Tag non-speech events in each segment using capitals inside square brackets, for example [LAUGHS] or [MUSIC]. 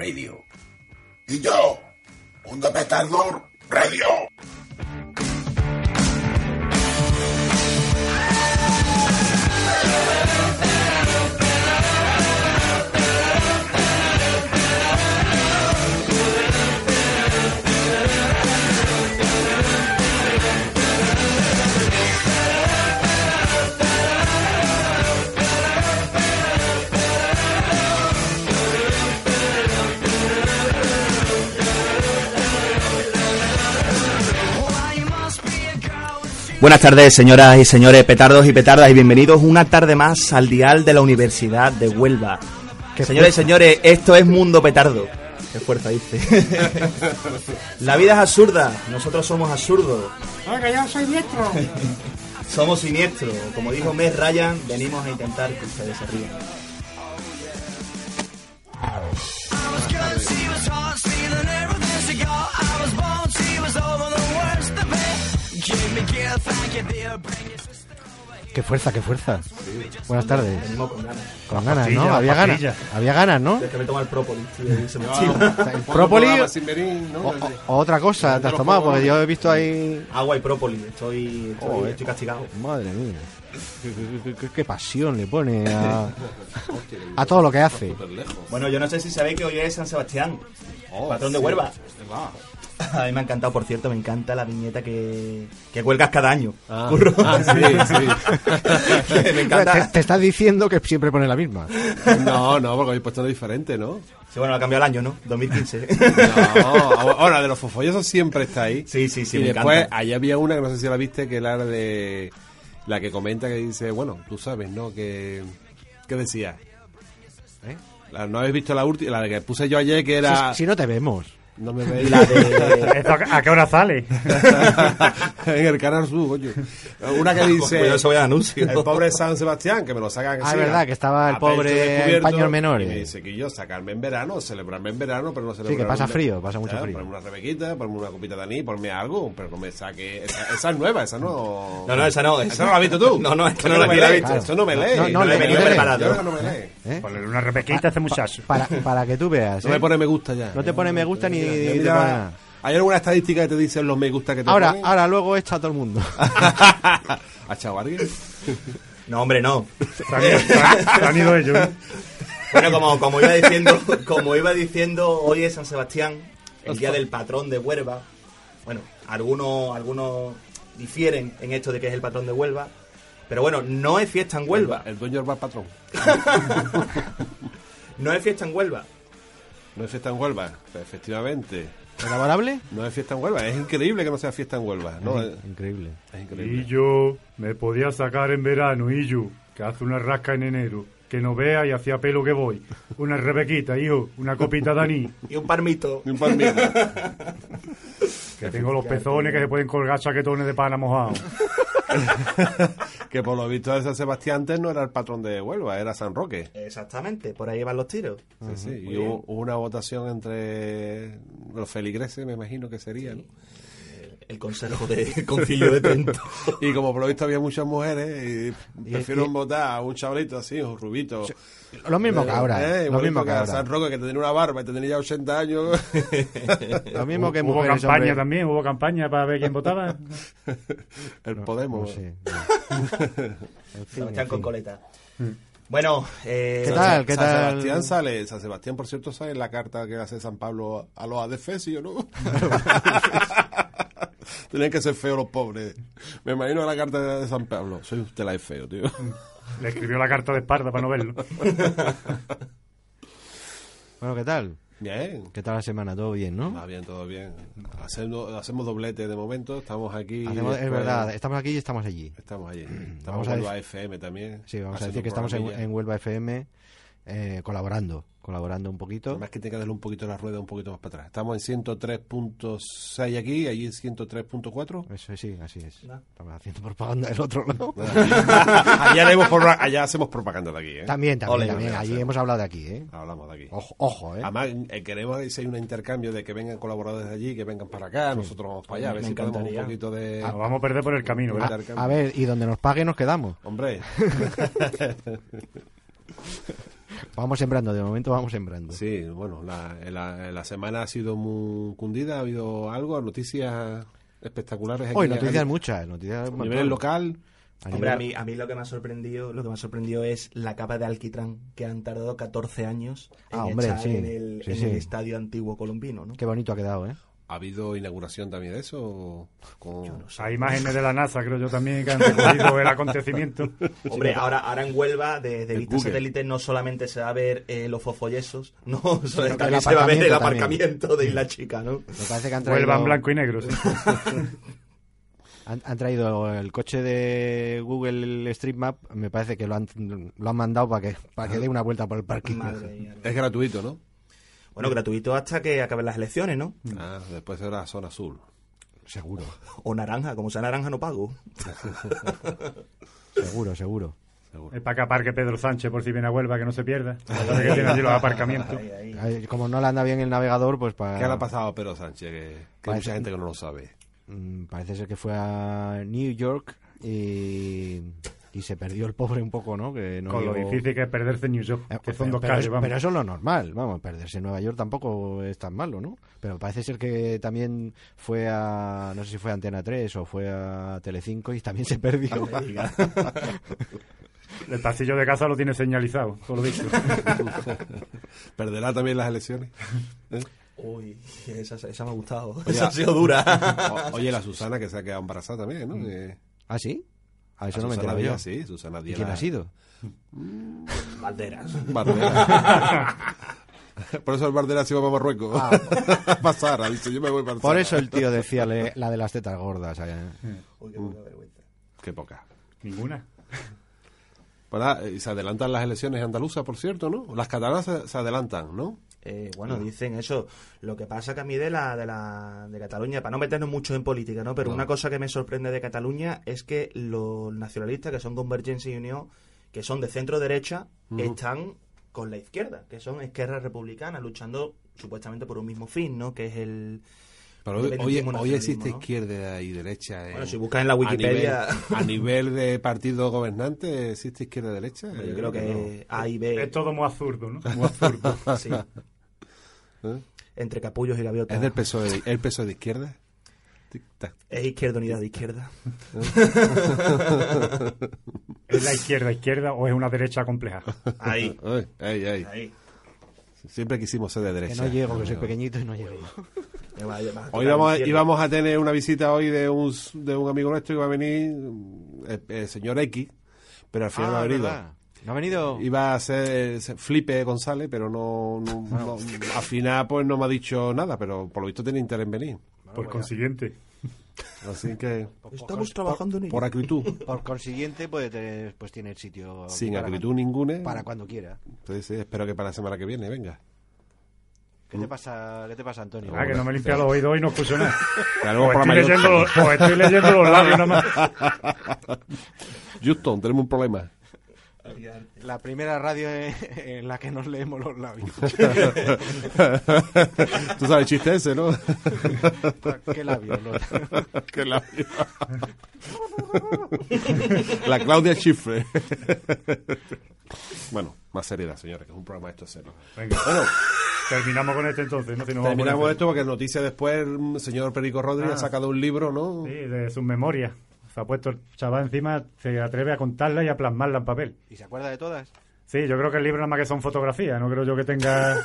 radio. Y yo, Mundo Petardo Radio. Buenas tardes, señoras y señores petardos y petardas, y bienvenidos una tarde más al dial de la Universidad de Huelva. Señoras y señores, esto es Mundo Petardo. Qué fuerza dice. [LAUGHS] la vida es absurda, nosotros somos absurdos. Oiga, yo soy diestro. [LAUGHS] Somos siniestros. Como dijo Mes Ryan, venimos a intentar que ustedes se rían. Qué fuerza, qué fuerza. Buenas tardes. Venimos con ganas. Con ganas, Pastilla, ¿no? Había ganas. Había ganas, ¿no? Es que me toma el própolis, tío, y se me El própolis ¿no? o, otra cosa te has tomado, porque yo he visto ahí... Agua y própolis, estoy, estoy, Joder. estoy castigado. Madre mía. Qué, qué- qué- qué pasión le pone a, [LAUGHS] a todo lo que hace. Bueno, yo no sé si sabéis que hoy es San Sebastián, patrón de Huelva. [LAUGHS] A mí me ha encantado, por cierto, me encanta la viñeta que, que cuelgas cada año. Curro. [LAUGHS] [LAUGHS] me Te, encanta. te estás diciendo que siempre pone la misma. No, no, porque habéis puesto diferente, ¿no? Sí, bueno, ha cambiado el año, ¿no? 2015. No, ahora de los fofollosos siempre está ahí. Sí, sí, sí, y me después, encanta. allá había una que no sé si la viste, que era de la que comenta que dice, bueno, tú sabes, ¿no? Que, ¿Qué decía? ¿Eh? La- ¿No habéis visto la última? La que puse yo ayer, que era... Si, si no te vemos. No me veis. La de... ¿Esto a a qué hora sale? [LAUGHS] en el Canal Sur, coño. Una que dice... Voy a anuncio. El pobre San Sebastián, que me lo sacan Ah, es verdad, que estaba el pobre en paños menores. Y me dice que yo sacarme en verano, celebrarme en verano, pero no celebrarme que pasa frío, pasa mucho frío. Ponerme una rebequita, ponerme una copita de anís, ponerme algo, pero no me saque... Esa, esa es nueva, esa no... No, no, esa no. ¿Esa no la has visto tú? [LAUGHS] No, no, es que no la he lee, visto. Eso no me lee. No, no, me le- he venido le- preparado. le- Yo no me lee. ¿eh? Ponerle una repequita a este muchacho. Para, para que tú veas. No ¿eh? me pone me gusta ya. No te pone me gusta ni, ¿Hay alguna estadística que te dicen los me gusta que te Ahora, ponen? ahora luego echa a todo el mundo. ¿Ha echado alguien? No, hombre, no. [LAUGHS] Se han ido- se han- se han ido ellos. ¿eh? Bueno, como, como iba diciendo, como iba diciendo, hoy es San Sebastián, el día del patrón de Huelva. Bueno, algunos, algunos difieren en esto de que es el patrón de Huelva. Pero bueno, no es fiesta en Huelva. El dueño del bar patrón. [LAUGHS] No es fiesta en Huelva. No es fiesta en Huelva, efectivamente. ¿Elaborable? No es fiesta en Huelva. Es increíble que no sea fiesta en Huelva. ¿no? Es, Increíble. es Y increíble. yo me podía sacar en verano, y yo, que hace una rasca en enero, que no vea y hacía pelo que voy. Una rebequita, hijo, una copita de anís, Y un parmito. Ni un palmito. [LAUGHS] que tengo los pezones que se pueden colgar chaquetones de pana mojado. [LAUGHS] que por lo visto de San Sebastián antes no era el patrón de Huelva, era San Roque. Exactamente, por ahí van los tiros. Sí, sí. Y hubo, hubo una votación entre los feligreses, me imagino que sería. ¿no? El consejo del [LAUGHS] concilio de Trento. Y como por lo visto había muchas mujeres, y prefieren votar a un chavalito así, un rubito. Lo mismo que ahora. Eh, lo mismo que ahora. San Roque, que tenía una barba y tenía ya 80 años. [LAUGHS] Lo mismo que hubo mujeres, campaña hombre. también, hubo campaña para ver quién votaba. [LAUGHS] el No Podemos. fin, con coleta. Bueno, eh, ¿Qué tal? ¿Qué San tal? Sebastián sale, San Sebastián, por cierto, sale en la carta que hace San Pablo a los adefesios, ¿no? Tienen que ser feos los pobres. Me imagino la carta de San Pablo. Soy usted la es feo, tío. Le escribió la carta de Esparta para no verlo. [LAUGHS] Bueno, ¿qué tal? Bien. ¿Qué tal la semana? ¿Todo bien, no? Va bien, todo bien. Hacemos, hacemos doblete de momento, estamos aquí. Hacemos- es verdad, estamos aquí y estamos allí. Estamos allí. Estamos Vamos a en Huelva FM también. Sí, vamos a decir que estamos en Huelva FM eh, colaborando, colaborando un poquito. Además que tiene que darle un poquito la rueda un poquito más para atrás. Estamos en 103.6 aquí, allí en 103.4. Eso sí, así es. Estamos haciendo propaganda del otro lado. [LAUGHS] allá, haremos pro- allá hacemos propaganda de aquí, ¿eh? También, también, Ole, también. ole, Allí hemos hablado de aquí, ¿eh? Hablamos de aquí. Ojo, ojo, ¿eh? Además, eh, queremos ver si hay un intercambio de que vengan colaboradores de allí, que vengan para acá, nosotros vamos para allá, a ver si podemos un poquito de... Nos vamos a perder por el camino, ¿verdad? intercambio. A ver, y donde nos pague nos quedamos. Hombre, [LAUGHS] [LAUGHS] Vamos sembrando, de momento vamos sembrando. sí, bueno, la, la, la semana ha sido muy cundida, ha habido algo, noticias espectaculares aquí. Hoy noticias muchas, noticias a nivel local. A Hombre, nivel- a mí, a mí lo que me ha sorprendido, lo que me ha sorprendido es la capa de alquitrán que han tardado 14 años en Ah, hombre, echar sí, en, el, sí, en sí. el estadio antiguo colombino, ¿no? Qué bonito ha quedado, ¿eh? ¿Ha habido inauguración también de eso? Con... Hay imágenes de la NASA, creo yo también, que han [LAUGHS] recogido el acontecimiento. Hombre, ahora, ahora en Huelva, de, de En vista Google. satélite, no solamente se va a ver eh, los fofollesos, [LAUGHS] no, también se va a ver el aparcamiento de Isla Chica, ¿no? Me parece que han traído, Vuelva en blanco y negro, sí. [LAUGHS] han, han traído el coche de Google Street Map, me parece que lo han, lo han mandado para que, para que dé una vuelta por el parking. Madre. Es gratuito, ¿no? Bueno, gratuito hasta que acaben las elecciones, ¿no? Ah, después será zona azul. Seguro, O naranja, como sea naranja no pago. [LAUGHS] seguro, seguro. Es para que aparque Pedro Sánchez por si viene a Huelva, que no se pierda. Que tiene allí los aparcamientos. Ahí, ahí. Ay, Como no le anda bien el navegador, pues para... ¿Qué le ha pasado a Pedro Sánchez? Que, que hay mucha gente que no lo sabe. Mm, parece ser que fue a New York y, y se perdió el pobre un poco, ¿no? Que no Con lo difícil que es perderse en New York, Eh, que son pero, dos pero calles, es- vamos. pero eso es lo normal, vamos, perderse en Nueva York tampoco es tan malo, ¿no? Pero parece ser que también fue a, no sé si fue a Antena 3 o fue a Telecinco y también se perdió. [LAUGHS] El pasillo de casa lo tiene señalizado, todo lo dicho. [LAUGHS] ¿Perderá también las elecciones? ¿Eh? [LAUGHS] Uy, esa, esa me ha gustado. Oye, esa ha sido dura. o- oye, la Susana que se ha quedado embarazada también, ¿no? Que- ¿Ah, sí? A eso a no me enterado yo. Sí, Susana ¿Y Díaz. quién ha sido? Banderas. Bardera. [LAUGHS] [LAUGHS] Por eso el Bardera se iba para Marruecos. [LAUGHS] para Sara, dice, yo me voy para Por eso el tío decía le- la de las tetas gordas. ¿eh? Uy, qué poca vergüenza. Qué poca. Ninguna. Nada, y se adelantan las elecciones andaluzas, por cierto, ¿no? Las catalanas se, se adelantan, ¿no? Eh, bueno, dicen eso. Lo que pasa que a mí de la, de la de Cataluña, para no meternos mucho en política, ¿no? Pero No. una cosa que me sorprende de Cataluña es que los nacionalistas, que son Convergencia y Unión, que son de centro derecha, están con la izquierda, que son izquierdas republicanas, luchando supuestamente por un mismo fin, ¿no? Que es el Pero hoy, hoy, independentismo, hoy existe ¿no? izquierda y derecha. en- Bueno, si buscas en la Wikipedia- A nivel, a nivel de partido gobernante, ¿existe izquierda y derecha? Yo creo que A y B. Es todo muy absurdo, ¿no? Muy absurdo. [LAUGHS] sí. [LAUGHS] ¿Eh? Entre capullos y gaviotas. ¿Es del PSOE, el PSOE de izquierda? Es izquierda unidad de izquierda. ¿Es la izquierda izquierda o es una derecha compleja? Ahí. Ay, ay, ay. Ahí. Siempre quisimos ser de Que derecha. no llego, que soy pequeñito y no llego. Hoy vamos a, íbamos a tener una visita hoy de un, de un amigo nuestro que va a venir, el, el señor X, pero al final no ha Ah, venido. ¿Verdad? ¿No ha venido? Iba a ser Felipe González, pero no, no- no- al final pues no me ha dicho nada, pero por lo visto tiene interés en venir. Por consiguiente. Así que, Estamos trabajando en ello. por acritud, Por consiguiente, puede tener, pues tiene el sitio sin acritud ninguna, para cuando quiera. pues sí, espero que para la semana que viene venga. ¿Qué te pasa, qué te pasa Antonio? Ah, que no me he limpiado los oídos y no escucho nada. Tenemos O programa estoy, leyendo los, o estoy leyendo los labios nada más. [LAUGHS] Houston, tenemos un problema. La primera radio en, la que nos leemos los labios. [LAUGHS] Tú sabes el chiste ese, ¿no? [LAUGHS] ¿Qué labios? [LAUGHS] Los- Qué labio. La Claudia Schiffer. bueno, más seriedad, señores, que es un programa esto serio. Venga, Bueno, terminamos con este entonces. ¿no? Si nos vamos a terminamos esto porque noticia después el señor Perico Rodríguez Ah. ha sacado un libro, ¿no? Sí, de sus memorias. Se ha puesto el chaval encima, se atreve a contarla y a plasmarla en papel. ¿Y se acuerda de todas? Sí, yo creo que el libro nada más que son fotografías, no creo yo que tenga No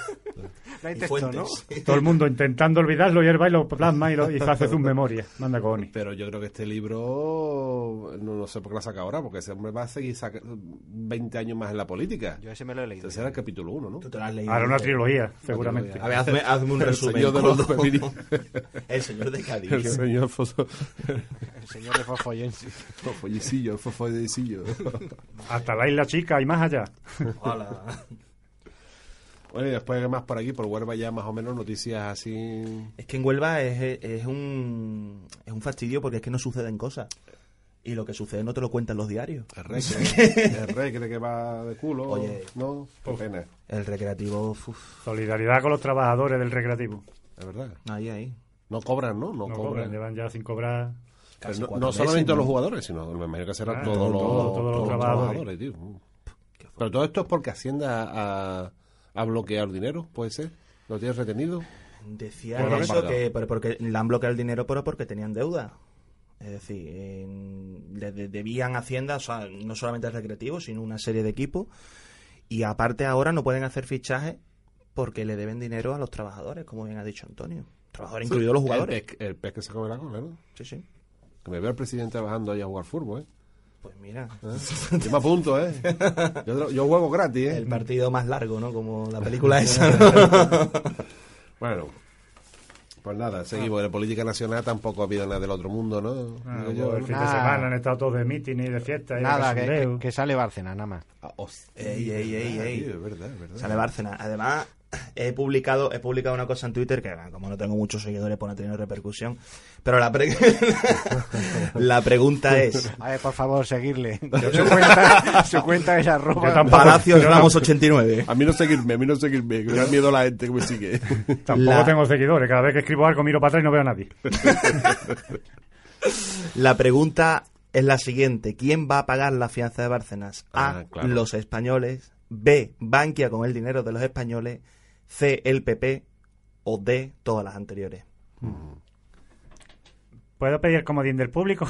[LAUGHS] hay Y texto, ¿no? [LAUGHS] todo el mundo intentando olvidarlo y él va y lo plasma y, lo, y se hace sus memorias. Manda cojones. Pero yo creo que este libro, no, no sé por qué lo saca ahora, porque ese hombre va a seguir saca- 20 años más en la política. Yo ese me lo he leído. Ese era el capítulo 1, ¿no? Tú te lo has leído. Ahora una trilogía, seguramente. A ver, hazme, hazme un El resumen. señor de los. [LAUGHS] El señor de Cádiz. El señor Foso... El señor de Fosfoyense. Fofollecillo, el fofollecillo. Hasta la isla chica y más allá. Hola. Bueno, y después ¿qué más por aquí, por Huelva ya más o menos noticias así... Es que en Huelva es, es un es un fastidio porque es que no suceden cosas. Y lo que sucede no te lo cuentan los diarios. El rey, que, [LAUGHS] el rey cree que va de culo, Oye. ¿no? Pena, El recreativo, uf, Solidaridad con los trabajadores del recreativo. es verdad. ahí, ahí. No cobran, ¿no? No, No cobran. cobran, llevan ya sin cobrar. Pero no, no meses, solamente ¿no? los jugadores, sino me imagino que serán Ah, todos, todo- los, todo- todos los trabajadores. tío. Pero todo esto es porque Hacienda ha, ha bloqueado el dinero, ¿puede ser? ¿Lo tienes retenido? Decía eso que pero porque le han bloqueado el dinero pero porque tenían deuda. Es decir, le de- debían Hacienda, o sea, no solamente al recreativo, sino una serie de equipos. Y aparte ahora no pueden hacer fichajes porque le deben dinero a los trabajadores, como bien ha dicho Antonio. Trabajadores, incluidos los jugadores. El pez, el pez que se come la cola, ¿no? Sí, sí. Que me veo al presidente bajando ahí a jugar fútbol, ¿eh? Pues mira, [LAUGHS] Yo me apunto, ¿eh? Yo, yo juego gratis, ¿eh? el partido más largo, ¿no? Como la película [LAUGHS] esa. ¿no? [LAUGHS] Bueno, pues nada, seguimos. En política nacional tampoco ha habido nada del otro mundo, ¿no? Ah, yo, el fin de semana han estado todos de meeting y de fiesta. y de Nada, que, que- que sale Bárcena, nada más. Ah, hostia, Ey, ey, ey, ey. Es verdad, es verdad. Sale Bárcena. Además, [COUGHS] he publicado, he publicado una cosa en Twitter que, como no tengo muchos seguidores, pues no ha tenido repercusión. Pero la, pre- [LAUGHS] la pregunta [LAUGHS] es: A ver, por favor, seguirle. [LAUGHS] Su cuenta, su cuenta es arroba... Tampoco- Ramos 89. A mí no seguirme, a mí no seguirme, que me da miedo la gente que me sigue. Tampoco La- tengo seguidores. Cada vez que escribo algo miro para atrás y no veo a nadie. La pregunta es la siguiente: ¿Quién va a pagar la fianza de Bárcenas? A. Ah, claro. Los españoles. B. Bankia con el dinero de los españoles. C. El PP. O D. Todas las anteriores. ¿Puedo pedir comodín del público?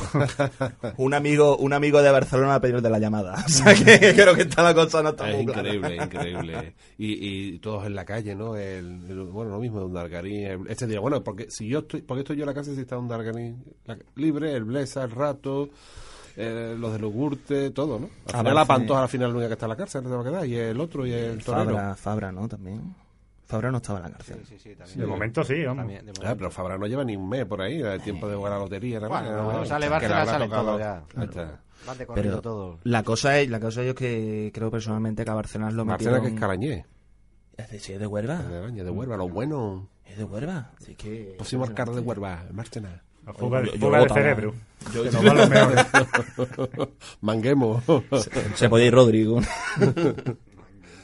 [LAUGHS] Un amigo, un amigo de Barcelona va a pedir de la llamada. [LAUGHS] O sea que creo que está la cosa no está Es muy clara. increíble, increíble. Y, y todos en la calle, ¿no? El, el- bueno, lo mismo de un Dargarín. el- Este día, bueno, porque si yo estoy, porque estoy yo en la casa si está un Dargarín la- libre, el Blesa, el Rato, eh, los de Lugurte, todo, ¿no? Al Ah, final la Pantoja sí. al final la única que está en la cárcel, no se va a quedar, y el otro y el torero. Fabra, Fabra, ¿no? También. Fabra no estaba en la cárcel. Sí, sí, también. De momento sí, vamos. También, de Ah, momento. pero Fabra no lleva ni un mes por ahí, el tiempo de jugar a la lotería. nada Bueno, más. cuando sale Que Bárcena le habrá salen tocado- todos ya. Ahí está. Van de Pero todos. la cosa es, la cosa es que creo personalmente que a Barcelona lo Marcela metieron... que es Carañé, Es de, sí, es de Huelva. de Araña, de Huelva, lo bueno. Es de Huelva. Así que... Próximo alcalde de Huelva, Marcena. La fuga, Yo- yo fuga de cerebro. Yo- van los mejores. [LAUGHS] Manguemos. Se podía ir Rodrigo.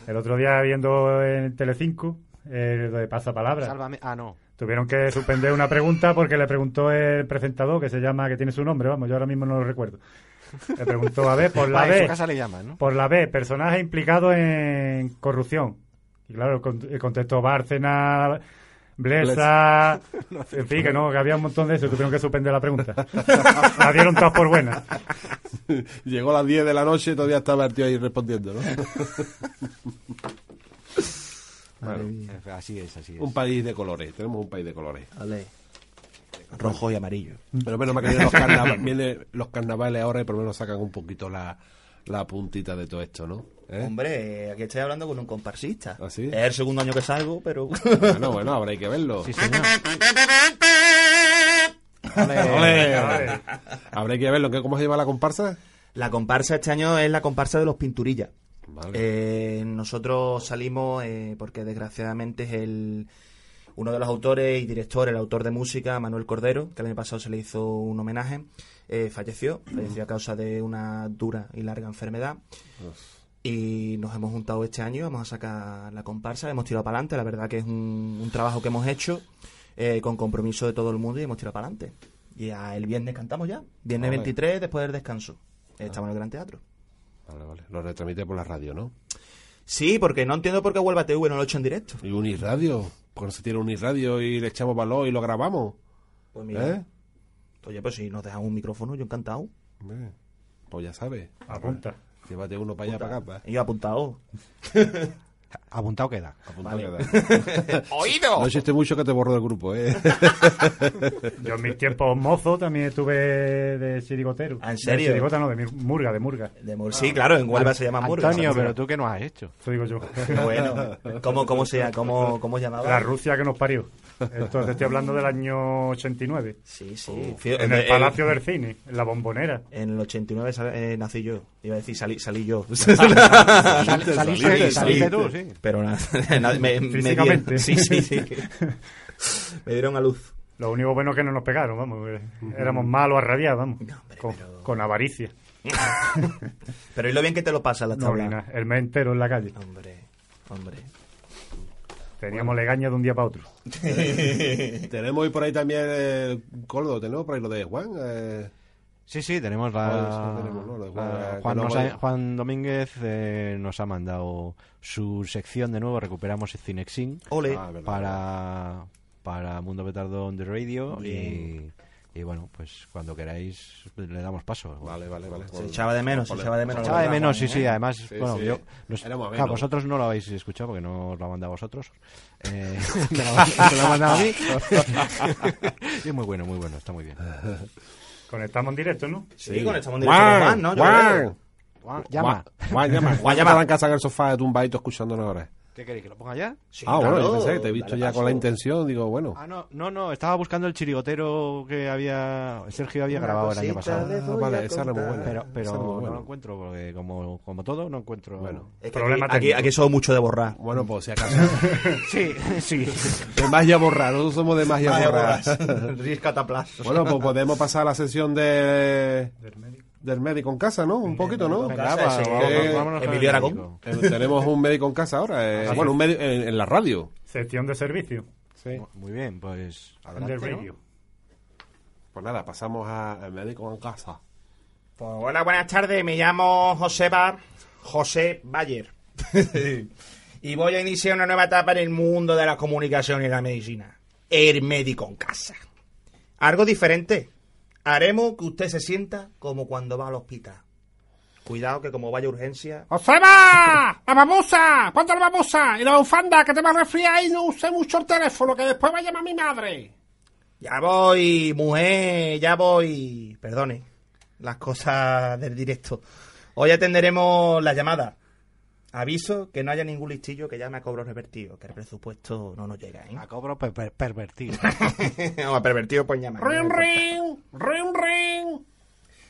El otro día viendo en Telecinco, eh, de pasapalabra, Sálvame. Ah, no. tuvieron que suspender una pregunta porque le preguntó el presentador, que se llama, que tiene su nombre, vamos, yo ahora mismo no lo recuerdo. Le preguntó, a ver, por la [LAUGHS] B, casa le llaman, ¿no? por la B, personaje implicado en corrupción. Y claro, eh, contestó Bárcena, Blesa, [LAUGHS] en fin, que no, que había un montón de eso, tuvieron que suspender la pregunta. La dieron todas por buena. [LAUGHS] Llegó a las 10 de la noche y todavía estaba el tío ahí respondiendo, ¿no? Bueno, Así es, así es. un país de colores, tenemos un país de colores. Vale. Rojo y amarillo. Pero menos mal que vienen los, los carnavales ahora y por lo menos sacan un poquito la, la puntita de todo esto, ¿no? ¿Eh? Hombre, aquí estoy hablando con un comparsista. ¿Ah, sí? Es el segundo año que salgo, pero... Bueno, bueno, habrá que verlo. Sí, señor. Habrá que verlo. ¿Qué- ¿Cómo se llama la comparsa? La comparsa este año es la comparsa de los Pinturillas. Vale. Eh, nosotros salimos eh, porque desgraciadamente es el uno de los autores y directores, el autor de música, Manuel Cordero, que el año pasado se le hizo un homenaje, eh, falleció, falleció a causa de una dura y larga enfermedad. Y nos hemos juntado este año, vamos a sacar la comparsa, hemos tirado para adelante, la verdad que es un, un trabajo que hemos hecho con compromiso de todo el mundo y hemos tirado para adelante. Y el viernes cantamos ya, viernes Ole. 23 después del descanso. Estamos en el Gran Teatro. Vale, vale. Lo retransmite por la radio, ¿no? Sí, porque no entiendo por qué Huelva TV no lo he hecho en directo. Y Unirradio. ¿Por qué no se tiene Unirradio y le echamos valor y lo grabamos? Pues mira, ¿Eh? oye, pues si nos dejan un micrófono, yo encantado. Pues ya sabes. Apunta. Llévate uno para allá, para acá. pa. Y yo apuntado. [LAUGHS] Apuntado queda. Apuntado Vale. queda. [LAUGHS] ¡Oído! No existe mucho que te borro del grupo, ¿eh? [LAUGHS] Yo en mis tiempos mozo también estuve de chirigotero. ¿Ah, en serio? De chirigota no, de murga, de murga. De Mur- sí, claro, en Huelva se llama Murga. Antonio, pero tú qué no has hecho. Eso digo yo. Bueno, ¿cómo, cómo se llama? ¿Cómo, cómo llamaba? La Rusia que nos parió. Esto te estoy hablando del año 89. Sí, sí. Fí- En el Palacio del Cine, en la bombonera. En el 89 sal- eh, nací yo. Iba a decir, salí, salí yo. [LAUGHS] Sal- Saliste, saliste, saliste. saliste tú, sí. Pero [LAUGHS] nada, me, me Físicamente. dieron- sí, sí, sí. [LAUGHS] me dieron a luz. Lo único bueno es que no nos pegaron, vamos. eh, Éramos malos a rabiar, vamos. con, con avaricia. Pero ¿y lo bien que te lo pasa la No, tabla? nada, el mes entero en la calle. Hombre, hombre. Teníamos legaña de un día para otro. [LAUGHS] tenemos hoy por ahí también eh, Córdoba, tenemos por ahí lo de Juan. eh, Sí, sí, tenemos la... sí, tenemos, ¿no? Lo de Juan, la- que Juan, no nos voy- ha- Juan Domínguez eh, nos ha mandado su sección de nuevo, recuperamos el Cinexin Ole. Ah, verdad. para, para Mundo Petardo on the Radio Bien. y bueno, pues cuando queráis le damos paso. Vale, vale, vale. Se echaba de menos, se echaba de menos. Echaba de menos, sí, sí, además, Sí, bueno, sí. yo... nos- Éramos claro, vosotros no lo habéis escuchado porque no os lo ha mandado a vosotros. Eh, [LAUGHS] me lo, me [LAUGHS] lo ha mandado a mí. y [LAUGHS] es muy bueno, muy bueno, está muy bien. Conectamos en directo, ¿no? Sí, con estamos en directo Juan, Juan, ¿no? Juan. Juan, llama. Juan, llama. Juan, llama. llama. en casa en el sofá de un baito escuchándonos ahora. ¿Qué queréis, que lo ponga ya? Sí, ah, bueno, yo claro, pensé que te he visto dale ya paso. con la intención. Digo, bueno. Ah, no, no, no, estaba buscando el chirigotero que había Sergio había Una grabado el año pasado. Ah, vale, esa era muy buena. Pero, no lo encuentro, porque como, como todo, no encuentro. Bueno. Es que Problema aquí, aquí, aquí somos mucho de borrar. Bueno, pues si acaso. [LAUGHS] Sí, sí. de magia borrar, nosotros somos de magia borrar. [LAUGHS] Riscataplas. bueno, pues podemos pasar a la sesión de Del médico. Del médico en casa, ¿no? Un poquito, ¿no? Casa, eh, vámonos Emilio Aragón. Eh, tenemos un médico en casa ahora. eh, Ah, bueno, sí. un médico en, en la radio. Sección de servicio. Sí. Muy bien, pues adelante. Radio. Pues nada, pasamos a- al médico en casa. Pues hola, buenas tardes. Me llamo Joseba José Bayer. [LAUGHS] y voy a iniciar una nueva etapa en el mundo de la comunicación y la medicina. El médico en casa. Algo diferente. Haremos que usted se sienta como cuando va al hospital. Cuidado que como vaya urgencia... ¡Joseba! ¡La babosa! ¡Ponte la babosa! Y la bufanda, que te va a resfriar y no use mucho el teléfono, que después va a llamar mi madre. Ya voy, mujer, ya voy. Perdone, las cosas del directo. Hoy atenderemos la llamada. Aviso que no haya ningún listillo que llame a cobro revertido, que el presupuesto no nos llega, ¿eh? A cobro per- per- pervertido. no, [LAUGHS] a pervertido pues llama. ¡Ring, ring! ¡Ring, ring!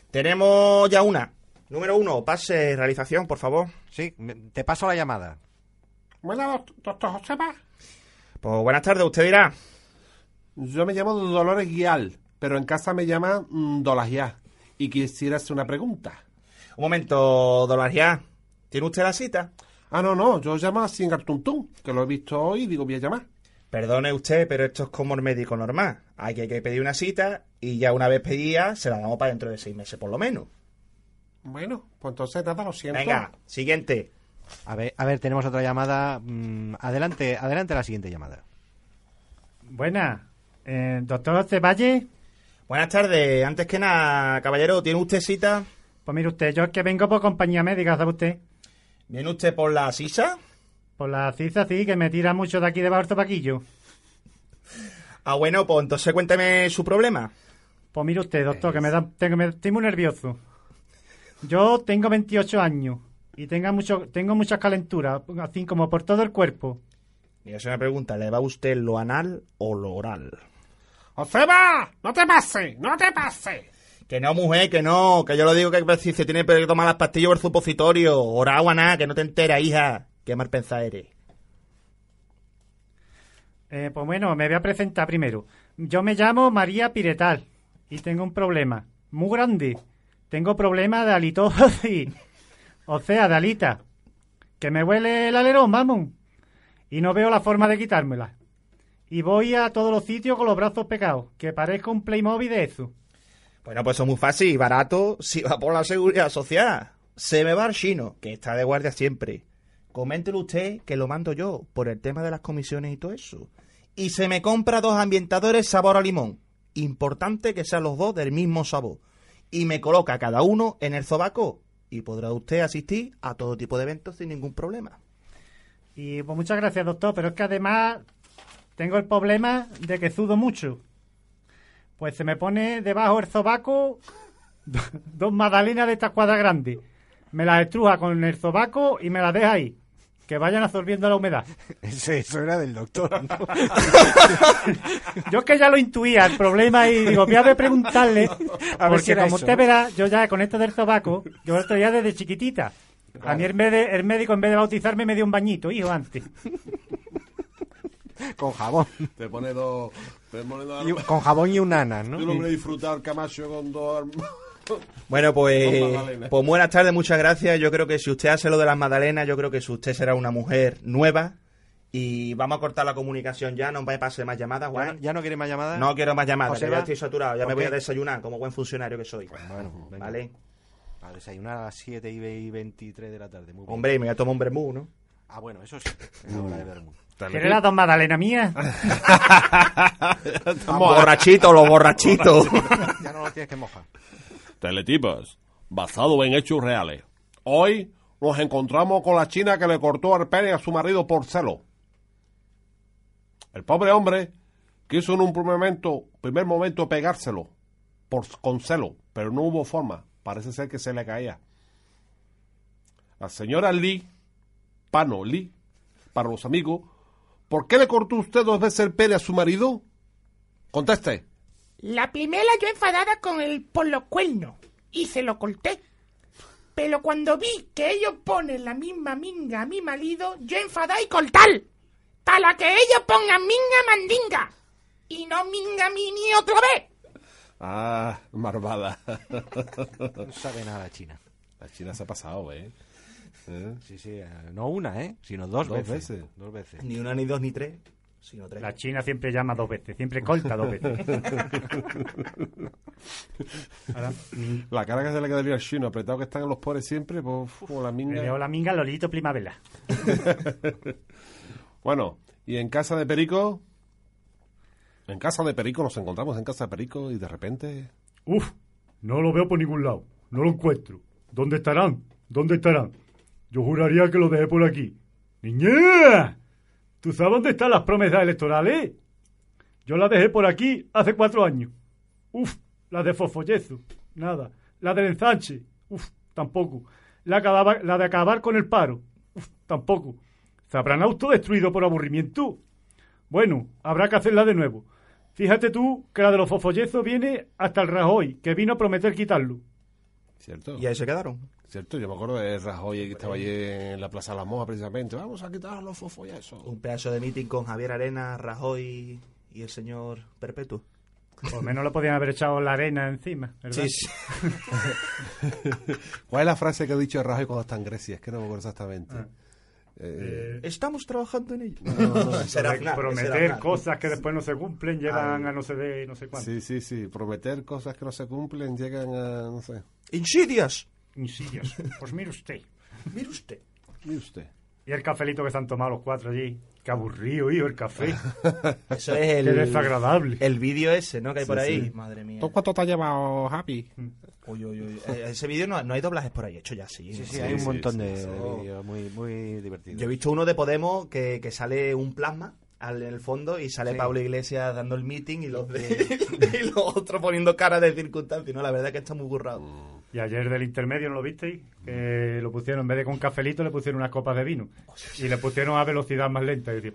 Tenemos ya una. Número uno, pase realización, por favor. Sí, te paso la llamada. Doct- doctor Joseba. Pues buenas tardes, usted dirá. Yo me llamo Dolores Guial, pero en casa me llama mm, Dolagiá. Y quisiera hacer una pregunta. Un momento, Dolaria. ¿Tiene usted la cita? Ah, no, no, yo llamo a Singartuntún, que lo he visto hoy y digo, voy a llamar. Perdone usted, pero esto es como el médico normal. Hay que, hay que pedir una cita y ya una vez pedida se la damos para dentro de seis meses por lo menos. Bueno, pues entonces nada, lo siento. Venga, siguiente. A ver, a ver, tenemos otra llamada. Mm, adelante, adelante la siguiente llamada. Buena. Eh, doctor Ceballe, Buenas tardes. Antes que nada, caballero, ¿tiene usted cita? pues mire usted, yo es que vengo por compañía médica, ¿sabe usted? ¿Viene usted por la sisa? Por la CISA, sí, que me tira mucho de aquí debajo del paquillo. Ah, bueno, pues entonces cuénteme su problema. Pues mire usted, doctor, que me da, tengo, me, estoy muy nervioso. Yo tengo 28 años y tenga mucho, tengo muchas calenturas, así como por todo el cuerpo. Y es una pregunta, ¿le va a usted lo anal o lo oral? ¡Joseba! ¡No te pases! ¡No te pases! Que no, mujer, que no, que yo lo digo que si se tiene que tomar las pastillas o el supositorio, oral o anal, que no te entera, hija. Qué mal pensada eres. Eh, pues bueno, me voy a presentar primero. Yo me llamo María Piretal y tengo un problema muy grande. Tengo problema de halitosis. [LAUGHS] o sea, de alita. Que me huele el alerón, vamos. Y no veo la forma de quitármela. Y voy a todos los sitios con los brazos pegados, que parezco un Playmobil de eso. Bueno, pues eso es muy fácil y barato si va por la seguridad social. Se me va al chino, que está de guardia siempre. Coméntele usted que lo mando yo, por el tema de las comisiones y todo eso. Y se me compra dos ambientadores sabor a limón. Importante que sean los dos del mismo sabor. Y me coloca cada uno en el sobaco y podrá usted asistir a todo tipo de eventos sin ningún problema. Y pues muchas gracias, doctor, pero es que además tengo el problema de que sudo mucho. Pues se me pone debajo el sobaco [LAUGHS] dos magdalenas de estas cuadras grandes. Me las estruja con el sobaco y me las deja ahí. Que vayan absorbiendo la humedad. [LAUGHS] Ese- eso era del doctor, ¿no? [LAUGHS] Yo es que ya lo intuía el problema y digo, voy a de preguntarle. A ver si porque era como eso, usted verá, yo ya con esto del sobaco, yo esto ya desde chiquitita. A mí el, vez de- el médico en vez de bautizarme me dio un bañito, hijo, antes. Con jabón. Te pone dos. Y- con jabón y un anas, ¿no? Yo no voy a disfrutar Camacho con dos. [LAUGHS] Bueno, pues, pues buenas tardes, muchas gracias. Yo creo que si usted hace lo de las magdalenas, yo creo que si usted será una mujer nueva. Y vamos a cortar la comunicación ya, no me pase más llamadas, ¿Ya, Juan. no- ya no quiere más llamadas? No quiero más llamadas, ya estoy saturado, ya ¿por me voy a desayunar como buen funcionario que soy. Bueno, venga. ¿Vale? A desayunar a las 7 y 23 de la tarde. Muy bien. Hombre, y me voy a tomar un vermú, ¿no? Ah, bueno, eso sí. Es hora de vermú. ¿Quieres la dos magdalenas mías? [LAUGHS] Borrachito, los borrachitos. [LAUGHS] ya no lo tienes que mojar. Teletipos, basado en hechos reales. Hoy nos encontramos con la china que le cortó el pene a su marido por celo. El pobre hombre quiso en un primer momento, primer momento pegárselo por, con celo, pero no hubo forma. Parece ser que se le caía. La señora Lee, Pano Lee, para los amigos, ¿por qué le cortó usted dos veces el pene a su marido? Conteste. La primera yo enfadada con el por los cuernos y se lo corté. Pero cuando vi que ellos ponen la misma minga a mi marido, yo enfadé y cortar. Para que ellos pongan minga mandinga. Y no minga mi ni otra vez. Ah, marvada. No sabe nada la China. La China se ha pasado, ¿eh? ¿Eh? Sí, sí. eh, No una, ¿eh? Sino dos, Dos veces. veces. Dos veces. Ni una, ni dos, ni tres, sino tres. La China siempre llama dos veces, siempre corta dos veces. [LAUGHS] Ahora, La cara que se le quedaría al chino, apretado que están en los pores siempre, pues, como la minga. dio la minga Lolito Primavera. [LAUGHS] Bueno, y en casa de Perico. En casa de Perico nos encontramos en casa de Perico y de repente. Uf, no lo veo por ningún lado. No lo encuentro. ¿Dónde estarán? ¿Dónde estarán? Yo juraría que lo dejé por aquí. ¡Niña! ¿Tú sabes dónde están las promesas electorales? Yo las dejé por aquí hace cuatro años. Uf, la de Fosfollezo. Nada. La del ensanche. Uf, tampoco. La, la de acabar con el paro. Uf, tampoco. ¿Se habrán autodestruido por aburrimiento? Bueno, habrá que hacerla de nuevo. Fíjate tú que la de los fofollezos viene hasta el Rajoy, que vino a prometer quitarlo. ¿Cierto? Y ahí se quedaron. ¿Cierto? Yo me acuerdo de Rajoy que estaba allí en la Plaza de las Mojas precisamente. Vamos a quitar los fofollazos. Un pedazo de meeting con Javier Arena, Rajoy y el señor Perpetuo. Por lo menos le podían haber echado la arena encima, ¿verdad? Sí, sí. [LAUGHS] ¿Cuál es la frase que ha dicho Rajoy cuando está en Grecia? Es que no me acuerdo exactamente. Ah. Eh, Estamos trabajando en ello. [LAUGHS] Eso será de Aznar, será prometer Aznar. cosas que después no se cumplen, llevan a no sé de no sé cuánto. sí, sí, sí. Prometer cosas que no se cumplen llegan a. no sé. Insidias. Insidias. Pues mire usted. Mire usted. ¿Y usted? Y el cafelito que se han tomado los cuatro allí. Qué aburrido, hijo, el café. [LAUGHS] Eso es el. Qué desagradable. El vídeo ese, ¿no? Que hay por Sí, ahí. sí. Madre mía. cuánto te ha llevado, Happy? Uy, uy, uy. Eh, ese vídeo no, no hay doblajes por ahí, hecho ya sí. Sí, sí, Sí, hay un montón sí, de, sí. de vídeos muy, muy divertidos. Yo he visto uno de Podemos que, que sale un plasma al, en el fondo y sale Sí. Pablo Iglesias dando el meeting y los, [LAUGHS] de, y los otros poniendo cara de circunstancia. No, la verdad es que está muy burrado. Y ayer del intermedio, ¿no lo visteis? Que lo pusieron, en vez de con cafelito, le pusieron unas copas de vino. Y le pusieron a velocidad más lenta. Y decía,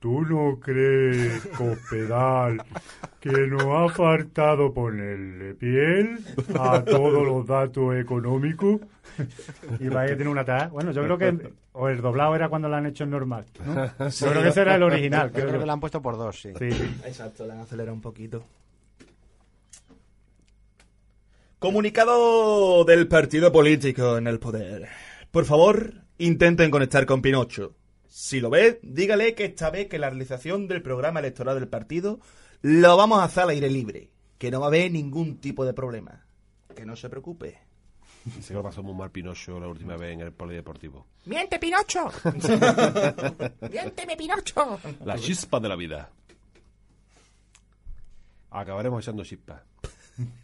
¿tú no crees, Cospedal, que nos ha faltado ponerle piel a todos los datos económicos? Y vaya a tener una tarea. Bueno, yo creo que o el doblado era cuando lo han hecho en normal. ¿no? Yo creo que ese era el original. Yo creo que lo han puesto por dos, sí. Sí, sí. Exacto, le han acelerado un poquito. Comunicado del partido político en el poder. Por favor, intenten conectar con Pinocho. Si lo ve, dígale que esta vez que la realización del programa electoral del partido lo vamos a hacer al aire libre. Que no va a haber ningún tipo de problema. Que no se preocupe. [LAUGHS] Dice que lo pasó muy mal Pinocho la última vez en el polideportivo. ¡Miente, Pinocho! [LAUGHS] ¡Miénteme, Pinocho! La chispa de la vida. Acabaremos echando chispas.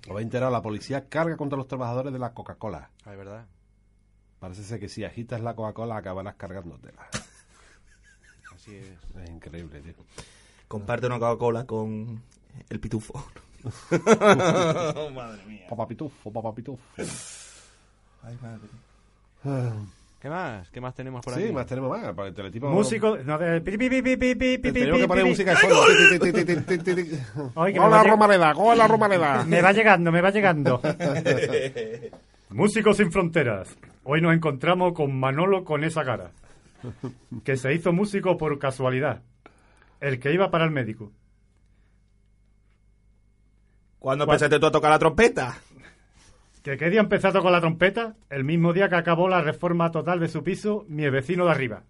Os va a enterar, la policía carga contra los trabajadores de la Coca-Cola. Ah, es verdad. Parece ser que si agitas la Coca-Cola acabarás cargándotela. Así es. Es increíble, tío. Comparte una Coca-Cola con el pitufo. [LAUGHS] Papá pitufo, papá pitufo. Ay, madre. ¿Qué más? ¿Qué más tenemos por Sí, aquí? más tenemos más. Para el teletipo. Músico. No, de, pi, pi, pi, pi, pi, pi, pi, Tenemos que poner música de me Hola Romareda, hola [LAUGHS] Romareda. Me va llegando, me va llegando. [LAUGHS] Músicos sin fronteras. Hoy nos encontramos con Manolo con esa cara. Que se hizo músico por casualidad. El que iba para el médico. ¿Cuándo ¿Cuál? empezaste tú a tocar la trompeta? Que quería empezar a tocar la trompeta el mismo día que acabó la reforma total de su piso, mi vecino de arriba.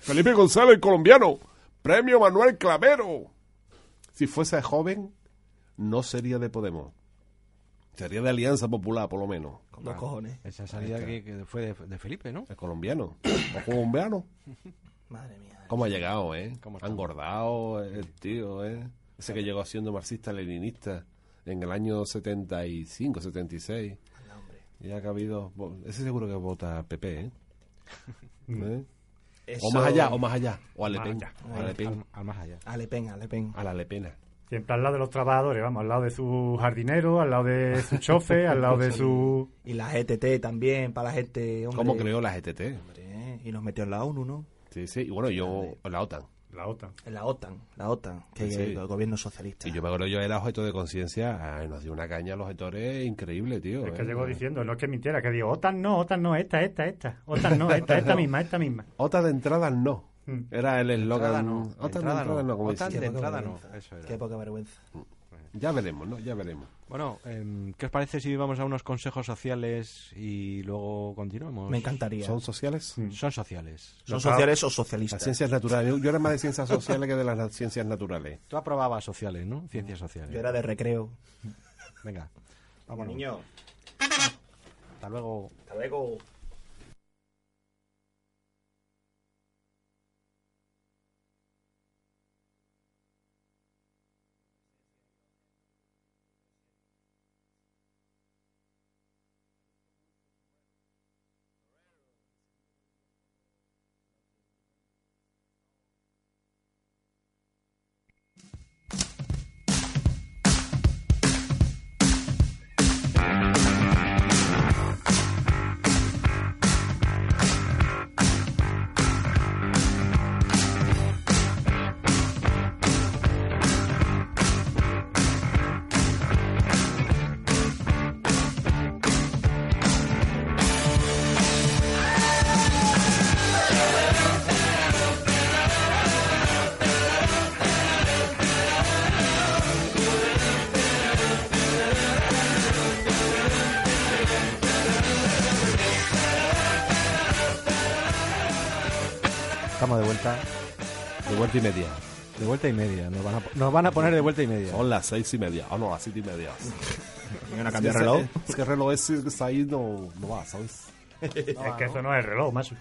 Felipe González, colombiano. Premio Manuel Clavero. Si fuese joven, no sería de Podemos. Sería de Alianza Popular, por lo menos. Con dos cojones. Esa salida que, que fue de, de Felipe, ¿no? Es colombiano. [COUGHS] O colombiano. Madre mía. ¿Cómo ha llegado, eh? ¿Cómo Ha engordado el tío, eh. Ese que llegó siendo marxista-leninista en el año 75, 76. Ya que ha habido... Ese seguro que vota PP, ¿eh? [LAUGHS] ¿Eh? O Eso- más allá, o más allá. O a Le Más Pen. allá. A Le Pen. Al, al más allá. A Le Pen, a Le Pen. A la Le Pena. Siempre al lado de los trabajadores, vamos, al lado de su jardinero, al lado de su chofe, [LAUGHS] al lado de su... Y la GTT también, para la gente. Hombre, ¿Cómo creó la GTT? Hombre, y nos metió en la ONU, ¿no? Sí, sí. Y bueno, yo... La OTAN. La OTAN. En la OTAN, la OTAN, que Sí, es sí. el gobierno socialista. Y yo me acuerdo, yo era objeto de conciencia. ay, Nos dio una caña a los gestores increíble, tío. Es que ¿eh? llegó diciendo, no es que mintiera, que digo, OTAN no, OTAN no, esta, esta, esta. OTAN no, esta, esta [LAUGHS] misma, esta misma. OTAN de entrada no. Mm. Era el Entrada eslogan. no. OTAN de entrada no. como OTAN de entrada no. vergüenza. Eso era. Qué poca vergüenza. Ya veremos, ¿no? Ya veremos. Bueno, em, ¿qué os parece si vamos a unos consejos sociales y luego continuamos? Me encantaría. ¿Son sociales? Son sociales. ¿Son sociales o Las socialistas? ciencias naturales. Yo era más de ciencias sociales que de las ciencias naturales. Tú aprobabas sociales, ¿no? Ciencias sociales. Yo era de recreo. Venga, Vamos, niño. hasta luego. Hasta luego. Vuelta y media. De vuelta y media. Nos van a, nos van a poner de vuelta y media. Son las seis y media. Ah, no, las siete y media. [LAUGHS] Venga, una cambia de reloj. Es que el reloj que está ahí no, no va, ¿sabes? Es que eso no es reloj, macho.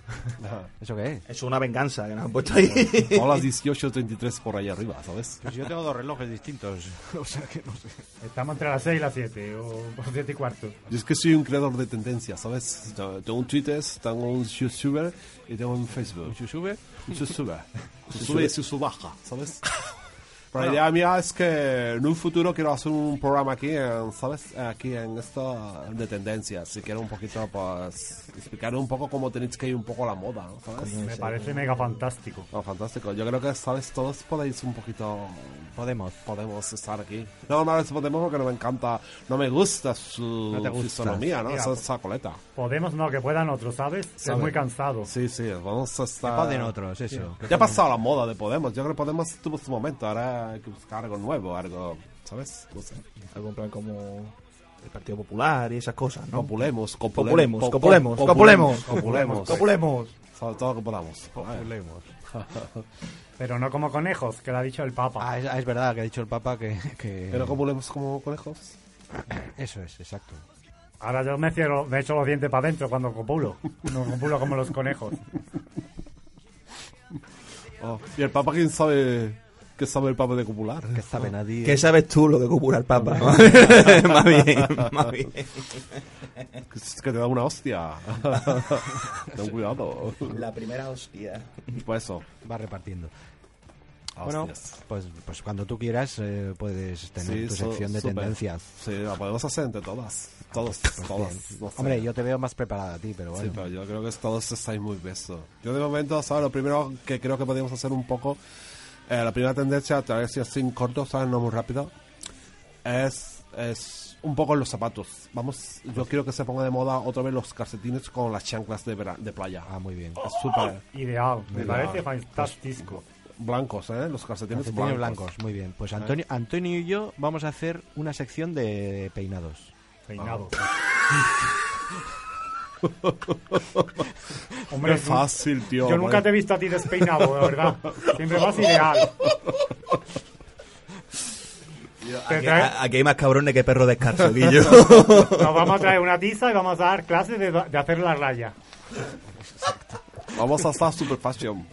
¿Eso qué es? Es una venganza que nos han puesto ahí. [LAUGHS] Son las 18.33 por ahí arriba, ¿sabes? Pues yo tengo dos relojes distintos. [LAUGHS] o sea que no sé. Estamos entre las 6 y las 7, o o 7 y cuarto. Yo es que soy un creador de tendencias, ¿sabes? Tengo un Twitter, tengo un YouTuber y tengo un Facebook. ¿Un sube? Un YouTuber. [LAUGHS] Se sube y se baja, ¿sabes? Pero la idea mía es que en un futuro quiero hacer un programa aquí, en, ¿sabes? Aquí en esto de tendencias. Si quiero un poquito, pues, explicar un poco cómo tenéis que ir un poco a la moda, ¿no? ¿sabes? Me parece mega fantástico. No, fantástico. Yo creo que, ¿sabes? Todos podéis un poquito... Podemos. Podemos estar aquí. No, no podemos porque no me encanta, no me gusta su No gusta. fisonomía, ¿no? Mira, Esa, esa coleta. Podemos no, que puedan otros, ¿sabes? ¿Sabe? Es muy cansado. Sí, sí, vamos a estar... Poden otros, eso. Ya ha pasado la moda de Podemos. Yo creo que Podemos tuvo su momento. Ahora hay que buscar algo nuevo, algo, ¿sabes? No sé. Algo en plan como el Partido Popular y esas cosas, ¿no? Copulemos, Copulemos, co- copulemos, co- copulemos, copulemos. Copulemos. Todo lo que podamos. Populemos. [LAUGHS] Pero no como conejos, que lo ha dicho el Papa. Ah, es, ah, es verdad que ha dicho el Papa que... que- Pero copulemos como conejos. Eso es, exacto. Ahora yo me, cierro, me echo los dientes para adentro cuando copulo. No copulo como los conejos. [LAUGHS] Oh, Y el Papa, quién sabe ¿Qué sabe el papa de copular? ¿Qué sabe nadie? ¿Qué sabes tú lo que copula el Papa? [LAUGHS] [LAUGHS] más bien, más bien. Que te da una hostia. [LAUGHS] Ten cuidado. La primera hostia. Pues eso. Va repartiendo. Bueno, pues, pues cuando tú quieras eh, puedes tener tu so- sección de súper. tendencias. Sí, la podemos hacer entre todas. Todos, todas. no sé. Hombre, yo te veo más preparada a ti, pero bueno. Sí, pero yo creo que todos estáis muy besos. Yo de momento, ¿sabes? Lo primero que creo que podríamos hacer un poco, eh, la primera tendencia, a través de así corto, ¿sabes? No muy rápido, es, es un poco en los zapatos. Vamos, yo quiero que se ponga de moda otra vez los calcetines con las chanclas de, vera- de playa. Ah, muy bien. Es súper Ideal, me Ideal. parece fantástico. blancos, ¿eh? Los calcetines, Calcetines blancos. blancos, muy bien. Pues Antonio, Antonio y yo vamos a hacer una sección de peinados. Peinado. Qué [LAUGHS] Hombre, fácil, tío. yo nunca vaya. te he visto a ti despeinado, de verdad. Siempre vas ideal. Aquí, hay más cabrones que perro descalzo, [LAUGHS] Guillo. Nos vamos a traer una tiza y vamos a dar clases de, de hacer la raya. Vamos a estar super fashion.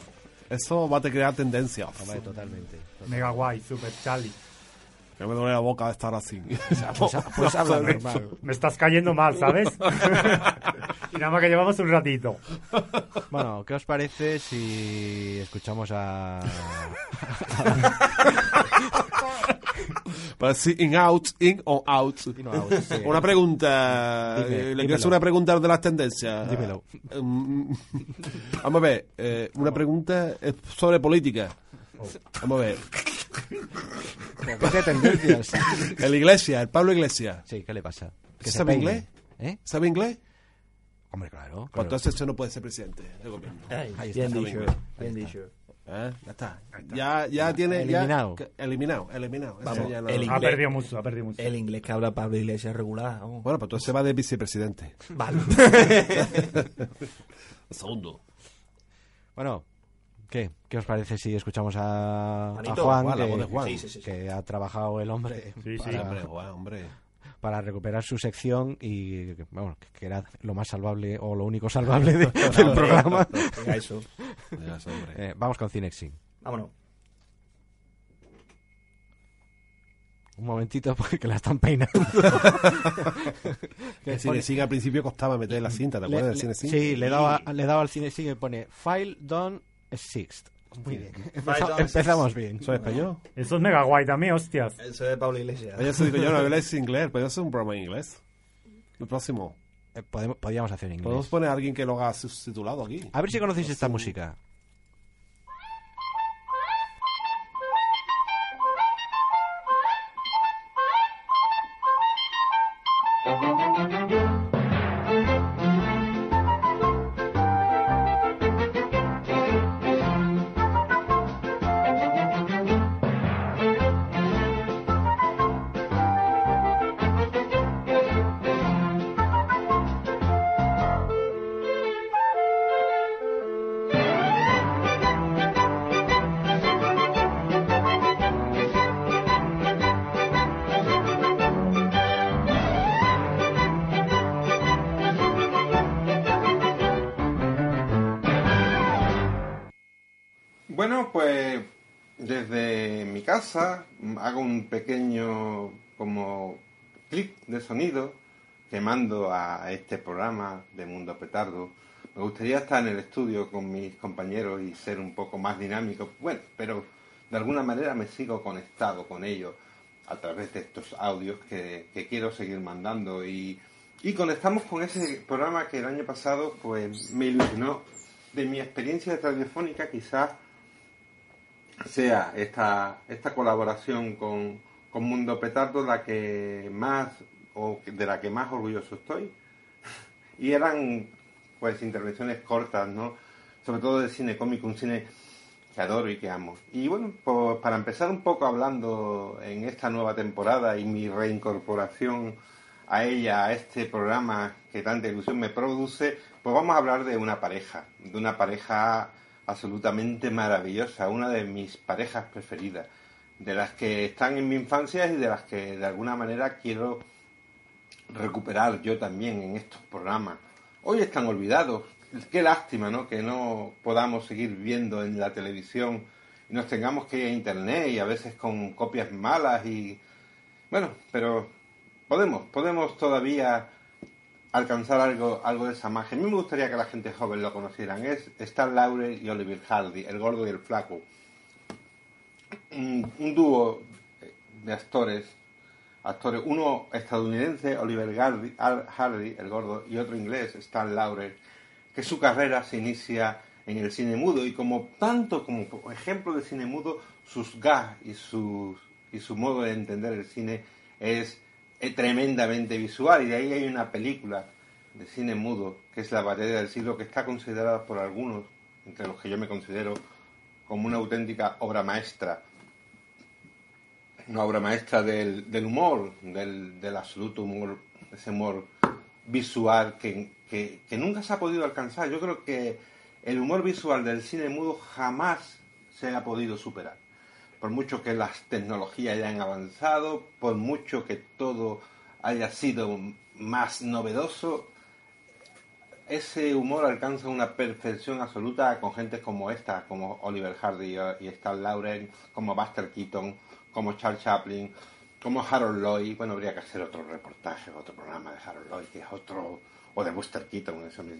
Eso va a te crear tendencias. Totalmente. Mega guay, super Charlie. Que me duele la boca de estar así. [LAUGHS] Pues, pues habla normal. Me estás cayendo mal, ¿sabes? [LAUGHS] y nada más que llevamos un ratito. Bueno, ¿qué os parece si escuchamos a... [LAUGHS] Para decir in out, in o out. In o out, sí. Una pregunta. Dime, eh, ¿Le quiero hacer una pregunta de las tendencias? Dímelo. Mm, Vamos a ver. eh, una pregunta es sobre política. Vamos a ver. ¿Qué de tendencias? El Iglesia, el Pablo Iglesias. Sí, ¿qué le pasa? Que ¿Sabe peine. inglés? ¿Eh? ¿Sabe inglés? Hombre, claro. Pues claro. entonces eso no puede ser presidente del gobierno. Ahí está. bien está dicho, bien. bien dicho. ¿Eh? Ya está. Ya, ya tiene. ya- Eliminado. que- eliminado, eliminado. Vamos, ya no- el Ha inglés. perdido mucho, ha perdido mucho. El inglés que habla Pablo Iglesias es regular. vamos. Bueno, pues entonces se va de vicepresidente. Vale. [LAUGHS] [LAUGHS] Segundo. Bueno, ¿qué? ¿Qué os parece si escuchamos a, a Juan, que, Juan. Sí, sí, sí, que ha trabajado el hombre para, Hombre, Juan, hombre. para recuperar su sección y bueno, que era lo más salvable o lo único salvable de- [LAUGHS] del programa? Venga, eso. Sí, hombre. Eh, vamos con Cinexin. Vámonos. Un momentito porque la están peinando. [LAUGHS] Le sigue al principio costaba meter la cinta, ¿te acuerdas del le- cine sí, le he dado, a- le dado al Cinexin y pone File Done Sixth. Muy bien. Empeza- empezamos bien. ¿Eso es español? Eso es mega guay también, hostias. Eso es Pablo Iglesias. Oye, eso digo yo, no habláis inglés, podemos hacer un programa en inglés. El próximo. Eh, podemos, podríamos hacer en Podemos inglés. poner a alguien que lo haga subtitulado aquí. A ver si conocéis esta música. Casa hago un pequeño como clip de sonido que mando a este programa de Mundo Petardo. Me gustaría estar en el estudio con mis compañeros y ser un poco más dinámico. Bueno, pero de alguna manera me sigo conectado con ellos a través de estos audios que, que quiero seguir mandando y, y conectamos con ese programa que el año pasado pues me ilusionó de mi experiencia radiofónica quizás sea esta, esta colaboración con, con Mundo Petardo la que más o de la que más orgulloso estoy. [LAUGHS] Y eran pues intervenciones cortas no sobre todo de cine cómico un cine que adoro y que amo. Y bueno pues para empezar un poco hablando en esta nueva temporada y mi reincorporación a ella a este programa que tanta ilusión me produce pues vamos a hablar de una pareja de una pareja absolutamente maravillosa, una de mis parejas preferidas, de las que están en mi infancia y de las que de alguna manera quiero recuperar yo también en estos programas. Hoy están olvidados, qué lástima, ¿no? Que no podamos seguir viendo en la televisión y nos tengamos que ir a internet y a veces con copias malas y bueno, pero podemos, podemos todavía alcanzar algo, algo de esa magia. A mí me gustaría que la gente joven lo conocieran. Es Star Laurel y Oliver Hardy, el gordo y el flaco. Un, dúo de actores, actores, uno estadounidense, Oliver Hardy, el gordo, y otro inglés, Star Laurel, que su carrera se inicia en el cine mudo y como tanto como ejemplo de cine mudo, sus gags y, sus, y su modo de entender el cine es es tremendamente visual y de ahí hay una película de cine mudo que es La batalla del siglo que está considerada por algunos, entre los que yo me considero, como una auténtica obra maestra. Una obra maestra del, del humor, del, del, absoluto humor, ese humor visual que, que, que nunca se ha podido alcanzar. Yo creo que el humor visual del cine mudo jamás se ha podido superar por mucho que las tecnologías hayan avanzado, por mucho que todo haya sido más novedoso, ese humor alcanza una perfección absoluta con gente como esta, como Oliver Hardy y Stan Lauren, como Buster Keaton, como Charles Chaplin, como Harold Lloyd. Bueno, habría que hacer otro reportaje, otro programa de Harold Lloyd, que es otro, o de Buster Keaton, eso me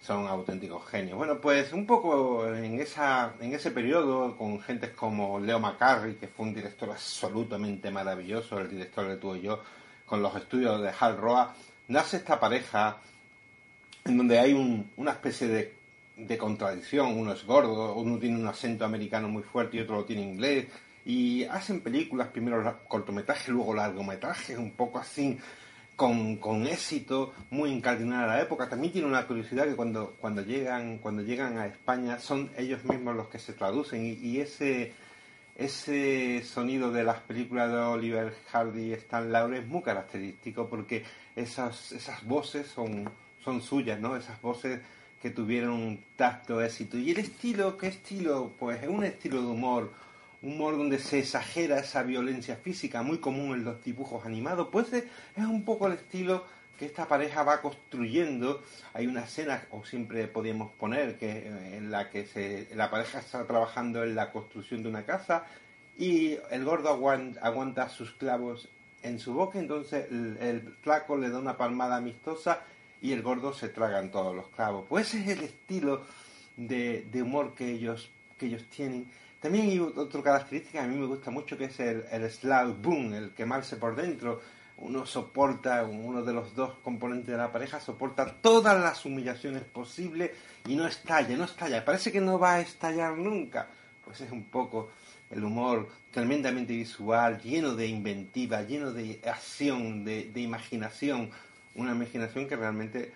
son auténticos genios. Bueno, pues un poco en, esa, en ese periodo, con gentes como Leo McCarthy, que fue un director absolutamente maravilloso, el director de Tú y Yo, con los estudios de Hal Roa, nace esta pareja en donde hay un, una especie de, de, contradicción. Uno es gordo, uno tiene un acento americano muy fuerte y otro lo tiene inglés. Y hacen películas, primero cortometrajes, luego largometrajes, un poco así con, con, éxito, muy incardinada a la época. También tiene una curiosidad que cuando, cuando, llegan, cuando llegan a España son ellos mismos los que se traducen y, ese, ese sonido de las películas de Oliver Hardy y Stan Laurel es muy característico porque esas, esas voces son, son suyas, ¿no? Esas voces que tuvieron un tacto éxito. Y el estilo, ¿qué estilo? Pues es un estilo de humor humor donde se exagera esa violencia física muy común en los dibujos animados, pues es un poco el estilo que esta pareja va construyendo. Hay una escena, o siempre podíamos poner, que en la que se, la pareja está trabajando en la construcción de una casa y el gordo aguanta, sus clavos en su boca, entonces el, el flaco le da una palmada amistosa y el gordo se tragan todos los clavos. Pues ese es el estilo de, de humor que ellos, que ellos tienen también hay otra característica que a mí me gusta mucho que es el, el slap boom, el quemarse por dentro. Uno soporta, uno de los dos componentes de la pareja soporta todas las humillaciones posibles y no estalla, no estalla. Parece que no va a estallar nunca. Pues es un poco el humor tremendamente visual, lleno de inventiva, lleno de acción, de, de imaginación. Una imaginación que realmente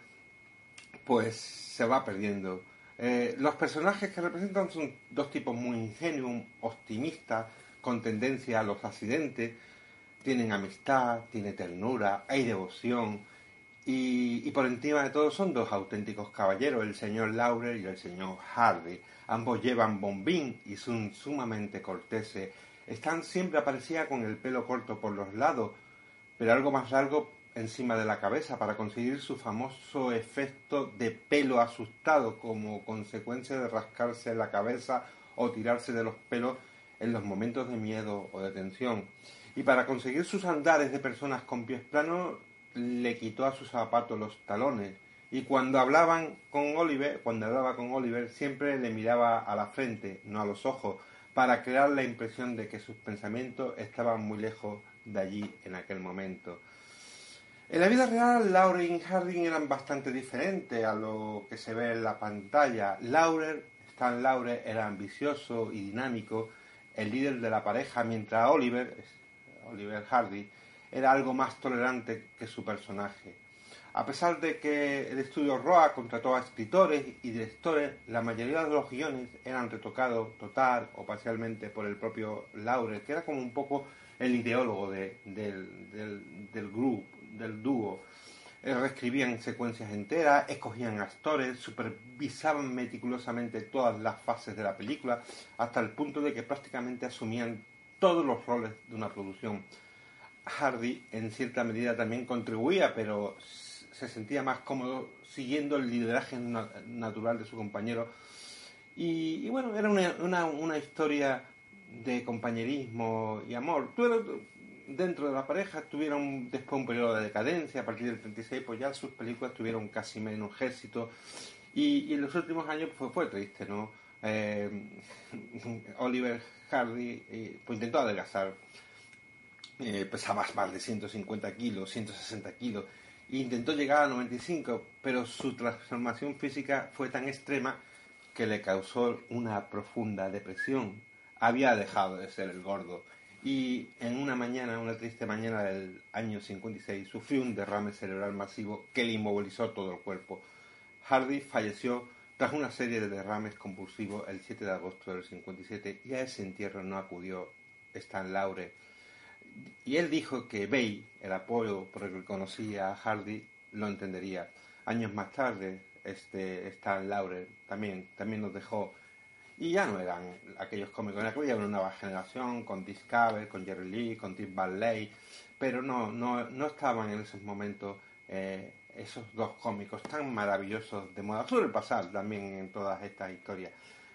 pues se va perdiendo eh, los personajes que representan son dos tipos muy ingenuos, optimistas, con tendencia a los accidentes. Tienen amistad, tiene ternura, hay devoción. Y, por encima de todo son dos auténticos caballeros, el señor Laurel y el señor Harvey. Ambos llevan bombín y son sumamente corteses. Están siempre aparecía con el pelo corto por los lados, pero algo más largo encima de la cabeza para conseguir su famoso efecto de pelo asustado como consecuencia de rascarse la cabeza o tirarse de los pelos en los momentos de miedo o de tensión. Y para conseguir sus andares de personas con pies planos, le quitó a sus zapatos los talones. Y cuando hablaban con Oliver, cuando hablaba con Oliver, siempre le miraba a la frente, no a los ojos, para crear la impresión de que sus pensamientos estaban muy lejos de allí en aquel momento. En la vida real, Lauren y Harding eran bastante diferentes a lo que se ve en la pantalla. Lauren, Stan Lauren, era ambicioso y dinámico, el líder de la pareja, mientras Oliver, Oliver Hardy, era algo más tolerante que su personaje. A pesar de que el estudio Roa contrató a escritores y directores, la mayoría de los guiones eran retocados total o parcialmente por el propio Lauren, que era como un poco el ideólogo del grupo del dúo. Eh, reescribían secuencias enteras, escogían actores, supervisaban meticulosamente todas las fases de la película, hasta el punto de que prácticamente asumían todos los roles de una producción. Hardy en cierta medida también contribuía, pero se sentía más cómodo siguiendo el lideraje natural de su compañero Y, bueno, era una, historia de compañerismo y amor. Dentro de la pareja tuvieron después un periodo de decadencia, a partir del 36 pues ya sus películas tuvieron casi menos éxito y, y en los últimos años pues, fue triste, ¿no? Eh, [LAUGHS] Oliver Hardy eh, pues intentó adelgazar, eh, pesaba más de 150 kilos, 160 kilos, e intentó llegar a 95, pero su transformación física fue tan extrema que le causó una profunda depresión. Había dejado de ser el gordo y en una mañana, una triste mañana del año 56, sufrió un derrame cerebral masivo que le inmovilizó todo el cuerpo. Hardy falleció tras una serie de derrames convulsivos el 7 de agosto del 57 y a ese entierro no acudió Stan Laure. Y él dijo que Bay, el apoyo por el que conocía a Hardy, lo entendería. Años más tarde, este Stan Laure también, también nos dejó. Y ya no eran aquellos cómicos, en aquella era una nueva generación, con Dick Cavett, con Jerry Lee, con Tim Barley, pero no, no, no estaban en esos momentos eh, esos dos cómicos tan maravillosos de moda. Suele pasar también en todas estas historias.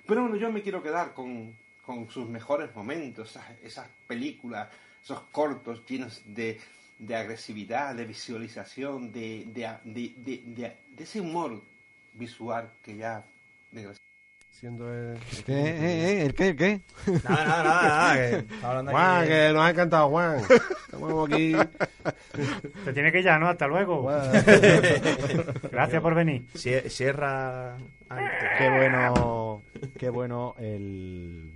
Pero bueno, yo me quiero quedar con, con sus mejores momentos, esas, películas, esos cortos llenos de, de agresividad, de visualización, de- de- de ese humor visual que ya... Siendo el... ¿Qué? ¿Eh? ¿Eh? ¿El qué? ¿El qué? Nada, nada, nada, nada. Que [LAUGHS] aquí Juan, que nos ha encantado, Juan. Estamos aquí. [LAUGHS] Se tiene que ir ya, ¿no? Hasta luego. [LAUGHS] Gracias por venir. Sie- Sierra. antes. Qué bueno, qué bueno el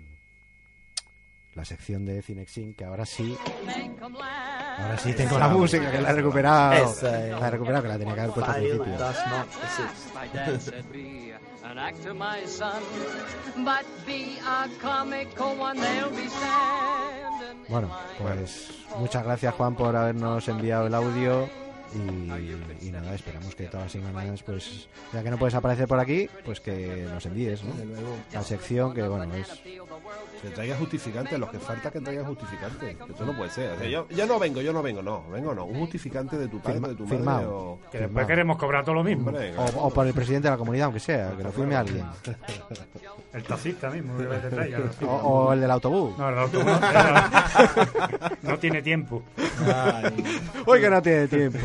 la sección de Cinexin que ahora sí, ahora sí tengo la música que la he recuperado, la he recuperado que la tenía que haber puesto al principio. Bueno, pues muchas gracias Juan por habernos enviado el audio y, y nada, esperamos que todas las semanas, pues ya que no puedes aparecer por aquí, pues que nos envíes, ¿no? La sección que bueno es Que traiga justificante, los que falta que traigan justificante. Que Esto no puede ser. O sea, yo, yo no vengo, yo no vengo, no. Vengo no. Un justificante de tu padre, Firma- de tu firmado. madre o... Que después queremos cobrar todo lo mismo. Hombre, o, o por el presidente de la comunidad, aunque sea, que lo firme alguien. [LAUGHS] El taxista mismo, que te traiga. O, o el del autobús. No, el autobús no, [LAUGHS] no tiene tiempo. Hoy que no tiene tiempo.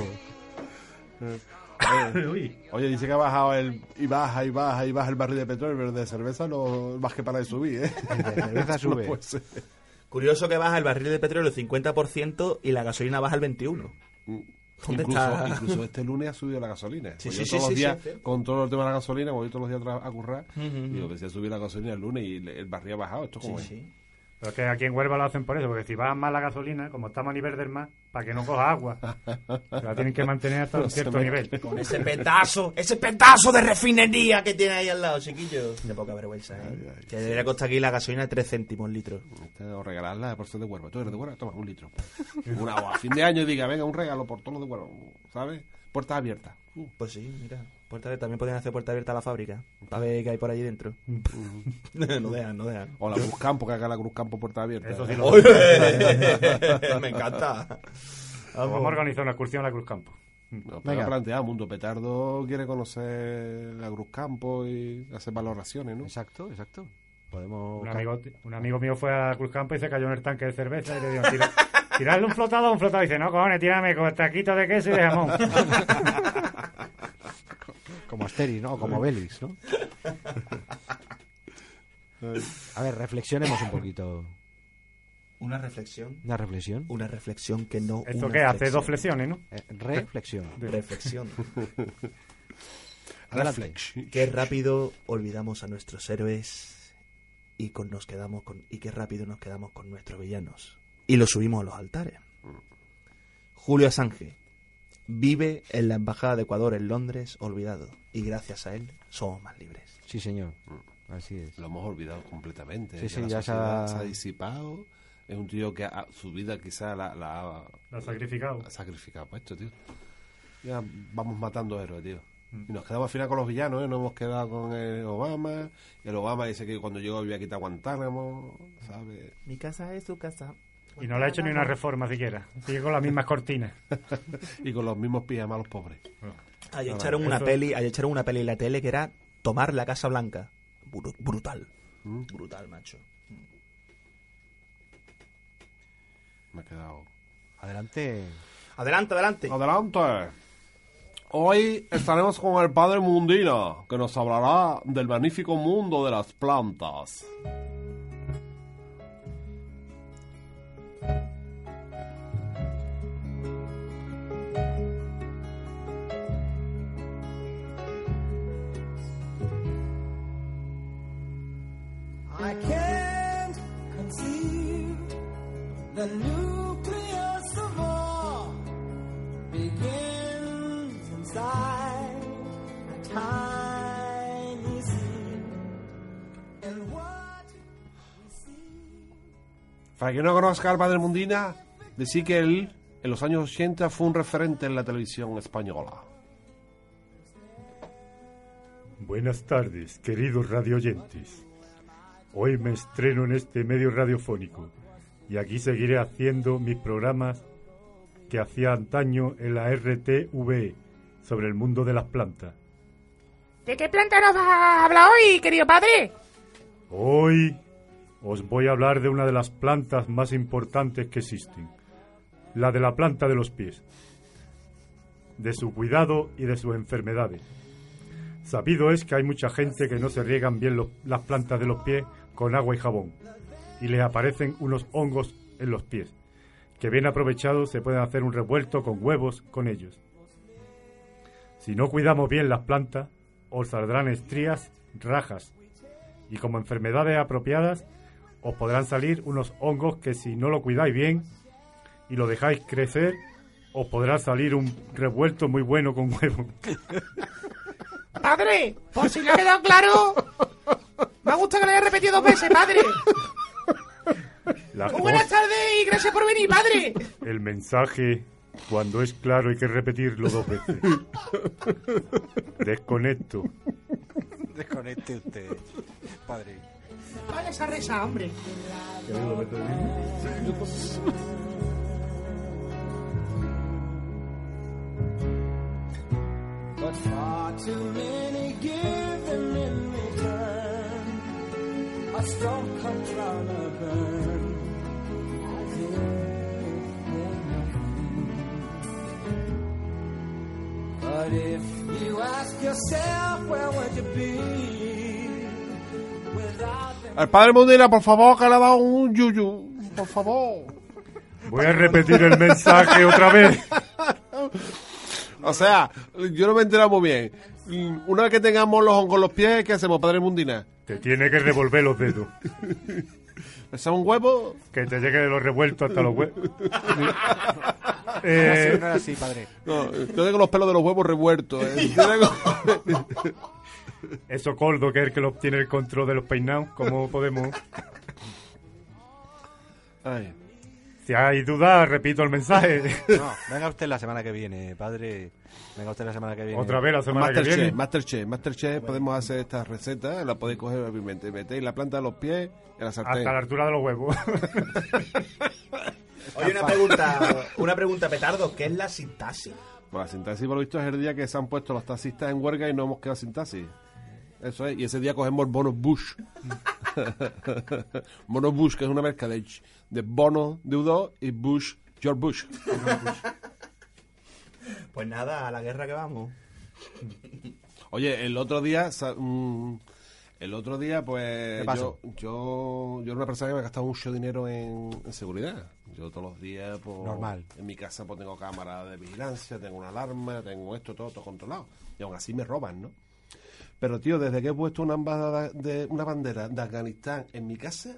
[LAUGHS] Uy, Oye, dice que ha bajado el... Y baja, y baja, y baja el barril de petróleo, pero de cerveza no más que para de subir, ¿eh? De cerveza [LAUGHS] sube. No. Curioso que baja el barril de petróleo el 50% y la gasolina baja el 21%. ¿Dónde incluso, está? incluso [LAUGHS] este lunes ha subido la gasolina. Sí, Pues sí, todos sí, los días, sí, sí. con todo el tema de la gasolina, voy todos los días a currar, digo, ujú. que se ha subido la gasolina el lunes y el barril ha bajado. ¿Esto cómo Sí, es? Pero es que aquí en Huelva lo hacen por eso, porque si bajan más la gasolina, como estamos a nivel del mar, para que no coja agua, [LAUGHS] la tienen que mantener hasta un se cierto nivel. Con ese petazo, ese petazo de refinería que tiene ahí al lado, chiquillo. De poca vergüenza, ¿eh? Ay, ay, que debería costar aquí la gasolina 3 céntimos el litro. Este, O regalarla de porción de Huelva. Tú eres de Huelva, toma un litro. Una, o a fin de año y diga, venga, un regalo por todos los de Huelva, ¿sabes? Puertas abiertas. Uh, Pues sí, mira. Puerta abierta. También podrían hacer puerta abierta a la fábrica. Para ver qué hay por allí dentro. [LAUGHS] no dejan, no dejan. O la Cruz Campo, que haga la Cruz Campo puerta abierta. Eso sí lo Oye, [LAUGHS] Me encanta. Vamos a organizar una excursión a la Cruz Campo. No, Venga. planteado, Mundo Petardo quiere conocer la Cruz Campo y hacer valoraciones, ¿no? Exacto, exacto. Podemos Un amigo, un amigo mío fue a Cruz Campo y se cayó en el tanque de cerveza y le digo, "Tira- tirarle un flotado, un flotado. Y dice, no, cojones, tírame con taquito de queso y de jamón. [LAUGHS] como Asterix, ¿no? O como Belis, ¿no? A ver, reflexionemos un poquito. Una reflexión. Una reflexión. Una reflexión que no. ¿Esto qué? Hace dos flexiones, ¿no? Eh, reflexión. [LAUGHS] Reflexión. Reflex. Qué rápido olvidamos a nuestros héroes y con nos quedamos con y qué rápido nos quedamos con nuestros villanos y los subimos a los altares. Julio Assange vive en la embajada de Ecuador en Londres olvidado y gracias a él somos más libres. Sí, señor. Así es. Lo hemos olvidado completamente. Sí, sí, la ya se sociedad ha- se ha disipado. Es un tío que ha- su vida quizá la, la ha sacrificado. ha sacrificado esto, tío. Ya vamos matando héroes, tío. Y nos quedamos al final con los villanos, ¿eh? Nos hemos quedado con el Obama. Y el Obama dice que cuando llegó había quitado Guantánamo, ¿sabes? Mi casa es su casa. Y no le ha hecho ni una reforma siquiera. Sigue con las mismas cortinas. [LAUGHS] y con los mismos pijamas los pobres. Ayer Ah, echaron una Eso- peli, ayer echaron una peli en la tele que era tomar la Casa Blanca. bru- brutal. Brutal, macho. Me he quedado. Adelante. Adelante, adelante. Adelante. Hoy estaremos con el padre Mundina, que nos hablará del magnífico mundo de las plantas. Para quien no conozca al padre Mundina, decir que él, en los años 80, fue un referente en la televisión española. Buenas tardes, queridos radioyentes. Hoy me estreno en este medio radiofónico y aquí seguiré haciendo mis programas que hacía antaño en la RTV sobre el mundo de las plantas. ¿De qué planta nos vas a hablar hoy, querido padre? Hoy os voy a hablar de una de las plantas más importantes que existen, la de la planta de los pies, de su cuidado y de sus enfermedades. Sabido es que hay mucha gente que no se riegan bien los- las plantas de los pies con agua y jabón y les aparecen unos hongos en los pies, que bien aprovechados se pueden hacer un revuelto con huevos con ellos. Si no cuidamos bien las plantas, os saldrán estrías, rajas y como enfermedades apropiadas os podrán salir unos hongos que si no lo cuidáis bien y lo dejáis crecer, os podrá salir un revuelto muy bueno con huevo. [LAUGHS] Padre, por si le ha quedado claro, me gusta que lo haya repetido dos veces, padre. Las buenas tardes y gracias por venir, padre. [LAUGHS] el mensaje, cuando es claro, hay que repetirlo dos veces. Desconecto. Desconecte usted, padre. Vaya esa risa, hombre. but far too many give them in return. A storm comes round a burn. But if you ask yourself, where would you be without them? El padre Mundina, por favor, que le ha dado un yuyu. Por favor. Voy a repetir el mensaje otra vez. O sea, yo no me he enterado muy bien. Una vez que tengamos los hongos en los pies, ¿qué hacemos, padre Mundina? Te tiene que revolver los dedos. ¿Es un huevo? Que te llegue de los revueltos hasta los huevos. [LAUGHS] Así, Eh, no era así, padre. No, yo tengo los pelos de los huevos revueltos. ¿eh? Yo tengo- eso Coldo, que es el que los tiene el control de los peinados, ¿cómo podemos? Ay. Si hay dudas, repito el mensaje. No, venga [LAUGHS] usted la semana que viene, padre. Venga usted la semana que viene. Otra vez la semana que Masterchef, viene. Masterchef, Masterchef, podemos hacer esta receta, la podéis coger obviamente, metéis la planta de los pies en la sartén. Hasta la altura de los huevos. [LAUGHS] Oye, una pregunta, una pregunta, petardo. ¿Qué es la sintaxis? Pues la sintaxis, por lo visto, es el día que se han puesto los taxistas en huelga y no hemos quedado sin taxi. Eso es, y ese día cogemos el bono Bush. [LAUGHS] bono Bush, que es una mezcla de, de bono de U2 y Bush, George Bush. Pues nada, a la guerra que vamos. Oye, el otro día, mm, el otro día, pues yo, yo, yo era una persona que me ha gastado mucho dinero en, en seguridad. Yo todos los días, pues, Normal. en mi casa pues tengo cámara de vigilancia, tengo una alarma, tengo esto, todo, todo controlado. Y aún así me roban, ¿no? Pero, tío, desde que he puesto una, embajada de, una bandera de Afganistán en mi casa,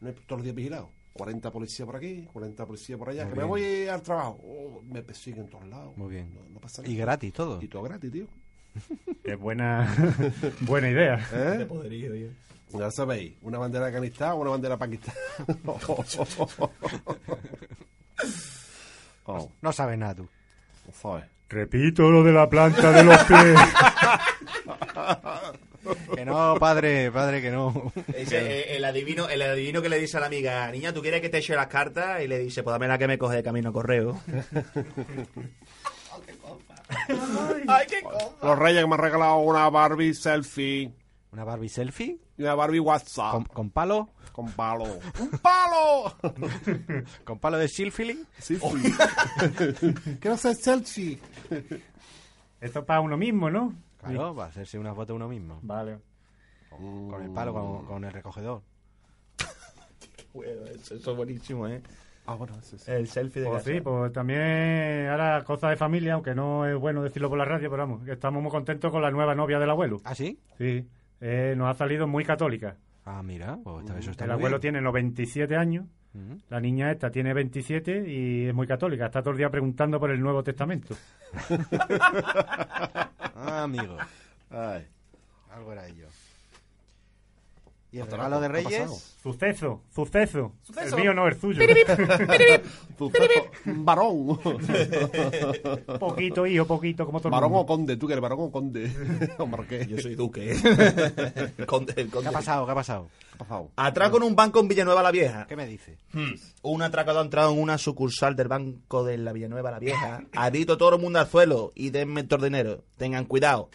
no he todos los días vigilado. 40 policías por aquí, 40 policías por allá. Muy que me voy al trabajo. Oh, me persiguen en todos lados. Muy bien. No, no pasa Y gratis todo. Y todo gratis, tío. [LAUGHS] Es buena, [LAUGHS] buena idea. ¿Eh? poderío, tío. Ya sabéis, una bandera de Afganistán o una bandera de Pakistán. oh, [LAUGHS] No sabes nada tú. joder. Repito lo de la planta de los pies. [LAUGHS] Que no, padre, padre, que no. Dice, eh, el, adivino, el adivino que le dice a la amiga, niña, ¿tú quieres que te eche las cartas? Y le dice, pues dame la que me coge de camino a correo. [LAUGHS] Ay, qué copa. Los reyes que me han regalado una Barbie selfie. ¿Una Barbie selfie? Y una Barbie WhatsApp. ¿Con, con palo? Con palo. ¡Un palo! [LAUGHS] ¿Con palo de Silfili? Sí, sí. [LAUGHS] Quiero ser Chelsea. Esto es para uno mismo, ¿no? Claro, va a hacerse una foto uno mismo. Vale. Con, con el palo, con, con el recogedor. [LAUGHS] Bueno, eso, eso es buenísimo, ¿eh? Ah, bueno, sí, sí. El selfie de Pues casa. sí, pues también ahora cosa de familia, aunque no es bueno decirlo por la radio, pero vamos, estamos muy contentos con la nueva novia del abuelo. ¿Ah, sí? Sí, eh, nos ha salido muy católica. Ah, mira, pues está- eso está El muy abuelo bien. tiene 97 años, Ujú. la niña esta tiene 27 y es muy católica. Está todo el día preguntando por el Nuevo Testamento. [LAUGHS] Ah, amigo. Ay. Algo era ello. ¿Y el Otra, regalo de ¿qué ha pasado? Suceso, suceso. Suceso. El mío no, el suyo. [LAUGHS] Varón. [LAUGHS] poquito, hijo, poquito, como todo el Varón o conde, tú que eres varón o conde. [LAUGHS] o marqués. Yo soy duque. el conde, el ¿Qué conde. ha pasado? ¿Qué ha pasado? ¿Qué ha pasado? Atraco en un banco en Villanueva la Vieja. ¿Qué me dice? Hmm. Un atracador ha entrado en una sucursal del banco de la Villanueva la Vieja. Ha dicho todo el mundo al suelo y denme todo el dinero. Tengan cuidado.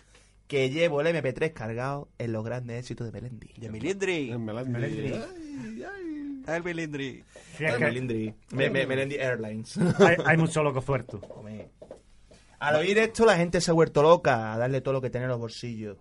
Que llevo el MP3 cargado en los grandes éxitos de Melendi. De Milindri. El Melandi. Melendri. Ay, ay. El. Sí, es que Melendri. Me- me- Melendi Airlines. hay, hay mucho loco. Hombre. Al oír esto, la gente se ha vuelto loca a darle todo lo que tiene en los bolsillos.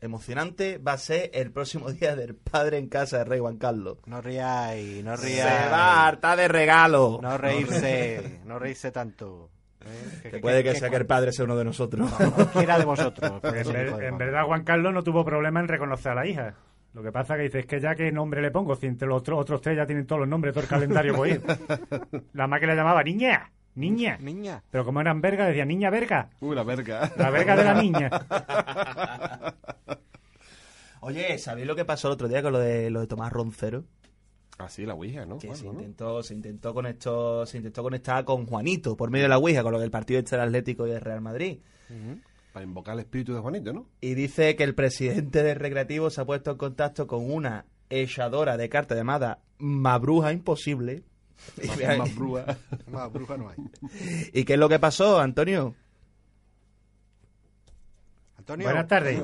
Emocionante va a ser el próximo día del padre en casa de Rey Juan Carlos. No ríais, no Se ríais. va a hartar de regalo. No reírse, no reírse tanto. ¿Eh? Que puede que sea que el padre sea uno de nosotros. Cualquiera de vosotros. [LAUGHS] En, ver- verdad, Juan Carlos no tuvo problema en reconocer a la hija. Lo que pasa que dice, es que ya qué nombre le pongo, si entre los otros, otros tres ya tienen todos los nombres, todo el calendario por ir. [LAUGHS] La más que le llamaba niña, niña. Niña. Pero como eran verga, decía niña verga. Uy, la verga. La verga de la niña. [LAUGHS] Oye, ¿sabéis lo que pasó el otro día con lo de, lo de Tomás Roncero? Ah, sí, la Ouija, ¿no? Que Bueno, se ¿no? intentó, se intentó conectó, se intentó conectar con Juanito por medio de la Ouija, con lo del partido entre el Atlético y el Real Madrid. Para invocar el espíritu de Juanito, ¿no? Y dice que el presidente del recreativo se ha puesto en contacto con una echadora de cartas llamada Mabruja Imposible. [LAUGHS] Y, Más, brúa. Más bruja no hay. [LAUGHS] ¿Y qué es lo que pasó, Antonio? Antonio. Buenas tardes.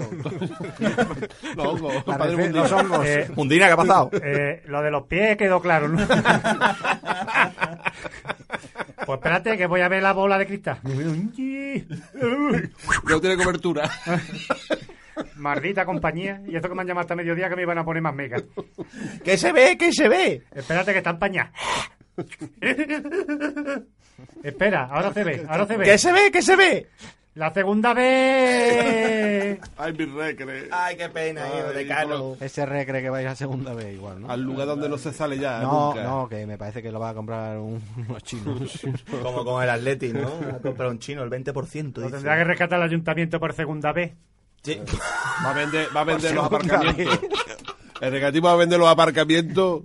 Los [LAUGHS] hongos. Padre Mundino. los hongos. Eh, Mundina, ¿qué ha pasado? eh, lo de los pies quedó claro, ¿no? [LAUGHS] pues espérate que voy a ver la bola de cristal. No tiene cobertura. [LAUGHS] Maldita compañía. Y esto que me han llamado hasta mediodía que me iban a poner más mega. ¿Qué se ve? ¿Qué se ve? Espérate que está empañada. Espera, ahora se ve, ahora se ve. ¿Qué se ve? ¿Qué se ve? La segunda vez. [LAUGHS] Ay, mi recre. Ay, qué pena, Ay, hijo de. Ese recre que vais a segunda vez igual, ¿no? Al lugar donde no se sale ya, No, nunca. no, que me parece que lo va a comprar un- unos chinos. [LAUGHS] Como con el Atleti, ¿no? Ha comprado un chino, el 20%. Lo dice. tendrá que rescatar el ayuntamiento por segunda vez. Sí. [LAUGHS] Va a vender, va a vender los aparcamientos. El recreativo va a vender los aparcamientos.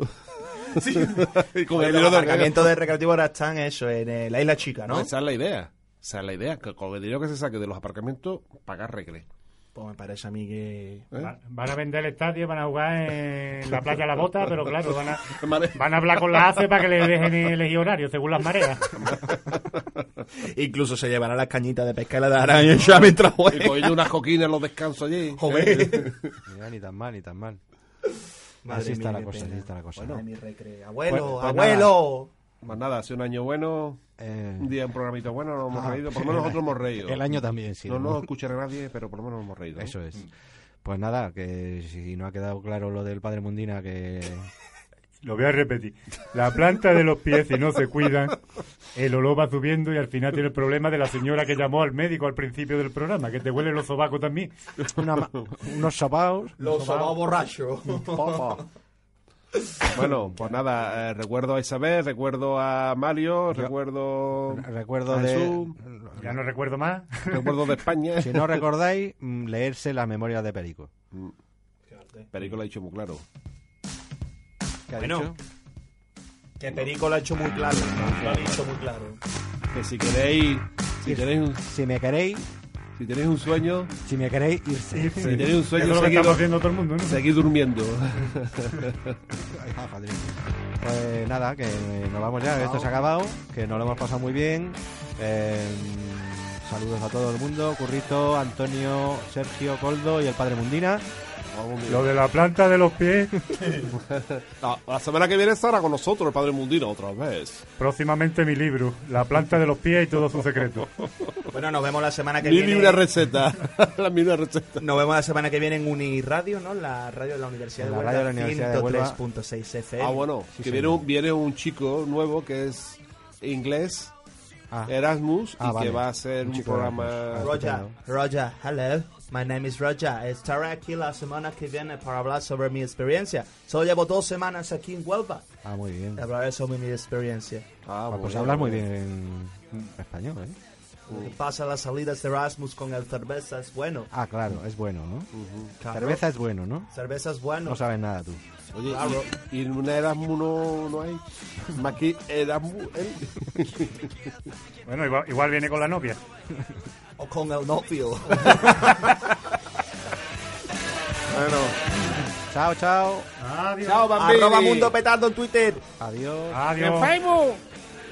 y con Oye, el los aparcamientos de recreativo ahora están eso, en eh, la isla chica, ¿no? Esa es la idea. Esa es la idea. Que con el dinero que se saque de los aparcamientos, pagar recre. Pues me parece a mí que... ¿Eh? Va- Van a vender el estadio, van a jugar en la playa La [LAUGHS] Bota, pero claro, van a, [LAUGHS] van a hablar con la ACE para que le dejen elegir horario según las mareas. [LAUGHS] Incluso se llevará las cañitas de pesca y la darán y ya mientras Y juegue. cogiendo unas coquinas en los descansos allí. Joder. Mira, ni tan mal, ni tan mal. Madre así está la cosa, pena. así está la cosa. Mi recre. Abuelo, Pues- pues abuelo. Más nada, hace un año bueno, Eh, un día un programita bueno, nos hemos Ah. reído. Por lo menos nosotros hemos reído. el año también, sí. No ¿no? nos escuchará nadie, pero por lo menos hemos reído. Eso es. Pues nada, que si no ha quedado claro lo del padre Mundina, que Lo voy a repetir. La planta de los pies, si no se cuidan, el olor va subiendo y al final tiene el problema de la señora que llamó al médico al principio del programa, que te huele los sobacos también. una unos sopaos. Los sobaos borrachos. Bueno, pues nada, eh, recuerdo a Isabel, recuerdo a Mario, recuerdo Recuerdo a de. Jesús, Ya no recuerdo más. recuerdo de España. Si no recordáis, mm, leerse las memorias de Perico. Perico lo ha dicho muy claro. ¿Qué ha Bueno. dicho? Que Perico lo ha hecho muy claro. Lo ha dicho muy claro. Que si queréis, si un, Si me queréis, si tenéis un sueño, si me queréis, irse. si tenéis un sueño, es lo que haciendo todo el mundo, ¿no? seguid durmiendo. Pues nada, que nos vamos ya, que esto se ha acabado, que nos lo hemos pasado muy bien. Eh, saludos a todo el mundo, Currito, Antonio, Sergio, Coldo y el padre Mundina. Lo de la planta de los pies, [LAUGHS] La, la semana que viene estará con nosotros el padre Mundino otra vez. próximamente mi libro, La planta de los pies y todo su secreto. [LAUGHS] Bueno, nos vemos la semana que Mi viene. libre receta. [LAUGHS] la misma receta. Nos vemos la semana que viene en Uniradio, ¿no? La radio de la Universidad la Huelva. radio de la Universidad de Huelva. 103.6 FM. Ah, bueno, Sí, que viene un, viene un chico nuevo que es inglés, Ah, Erasmus, Ah, y vale. que va a hacer Un programa... Ah, Roger. Roger, hello. My name is Roger. Estaré aquí la semana que viene para hablar sobre mi experiencia. Solo llevo dos semanas aquí en Huelva. ah, muy bien. Hablaré sobre mi experiencia. Ah, Ah, pues hablas muy bien español, ¿eh? Pasa las salidas de Erasmus con el cerveza es bueno. Ah, claro, es bueno, ¿no? Claro. Cerveza es bueno, ¿no? Cerveza es bueno. No sabes nada tú. Oye, Claro. ¿y, en una Erasmus no, no hay? Más que Erasmus... él. [LAUGHS] Bueno, igual, igual viene con la novia. [LAUGHS] O con el novio. [LAUGHS] bueno, Chao, chao. Adiós. chao, bambini. Arroba Mundo Petardo en Twitter. Adiós. Adiós. En Facebook.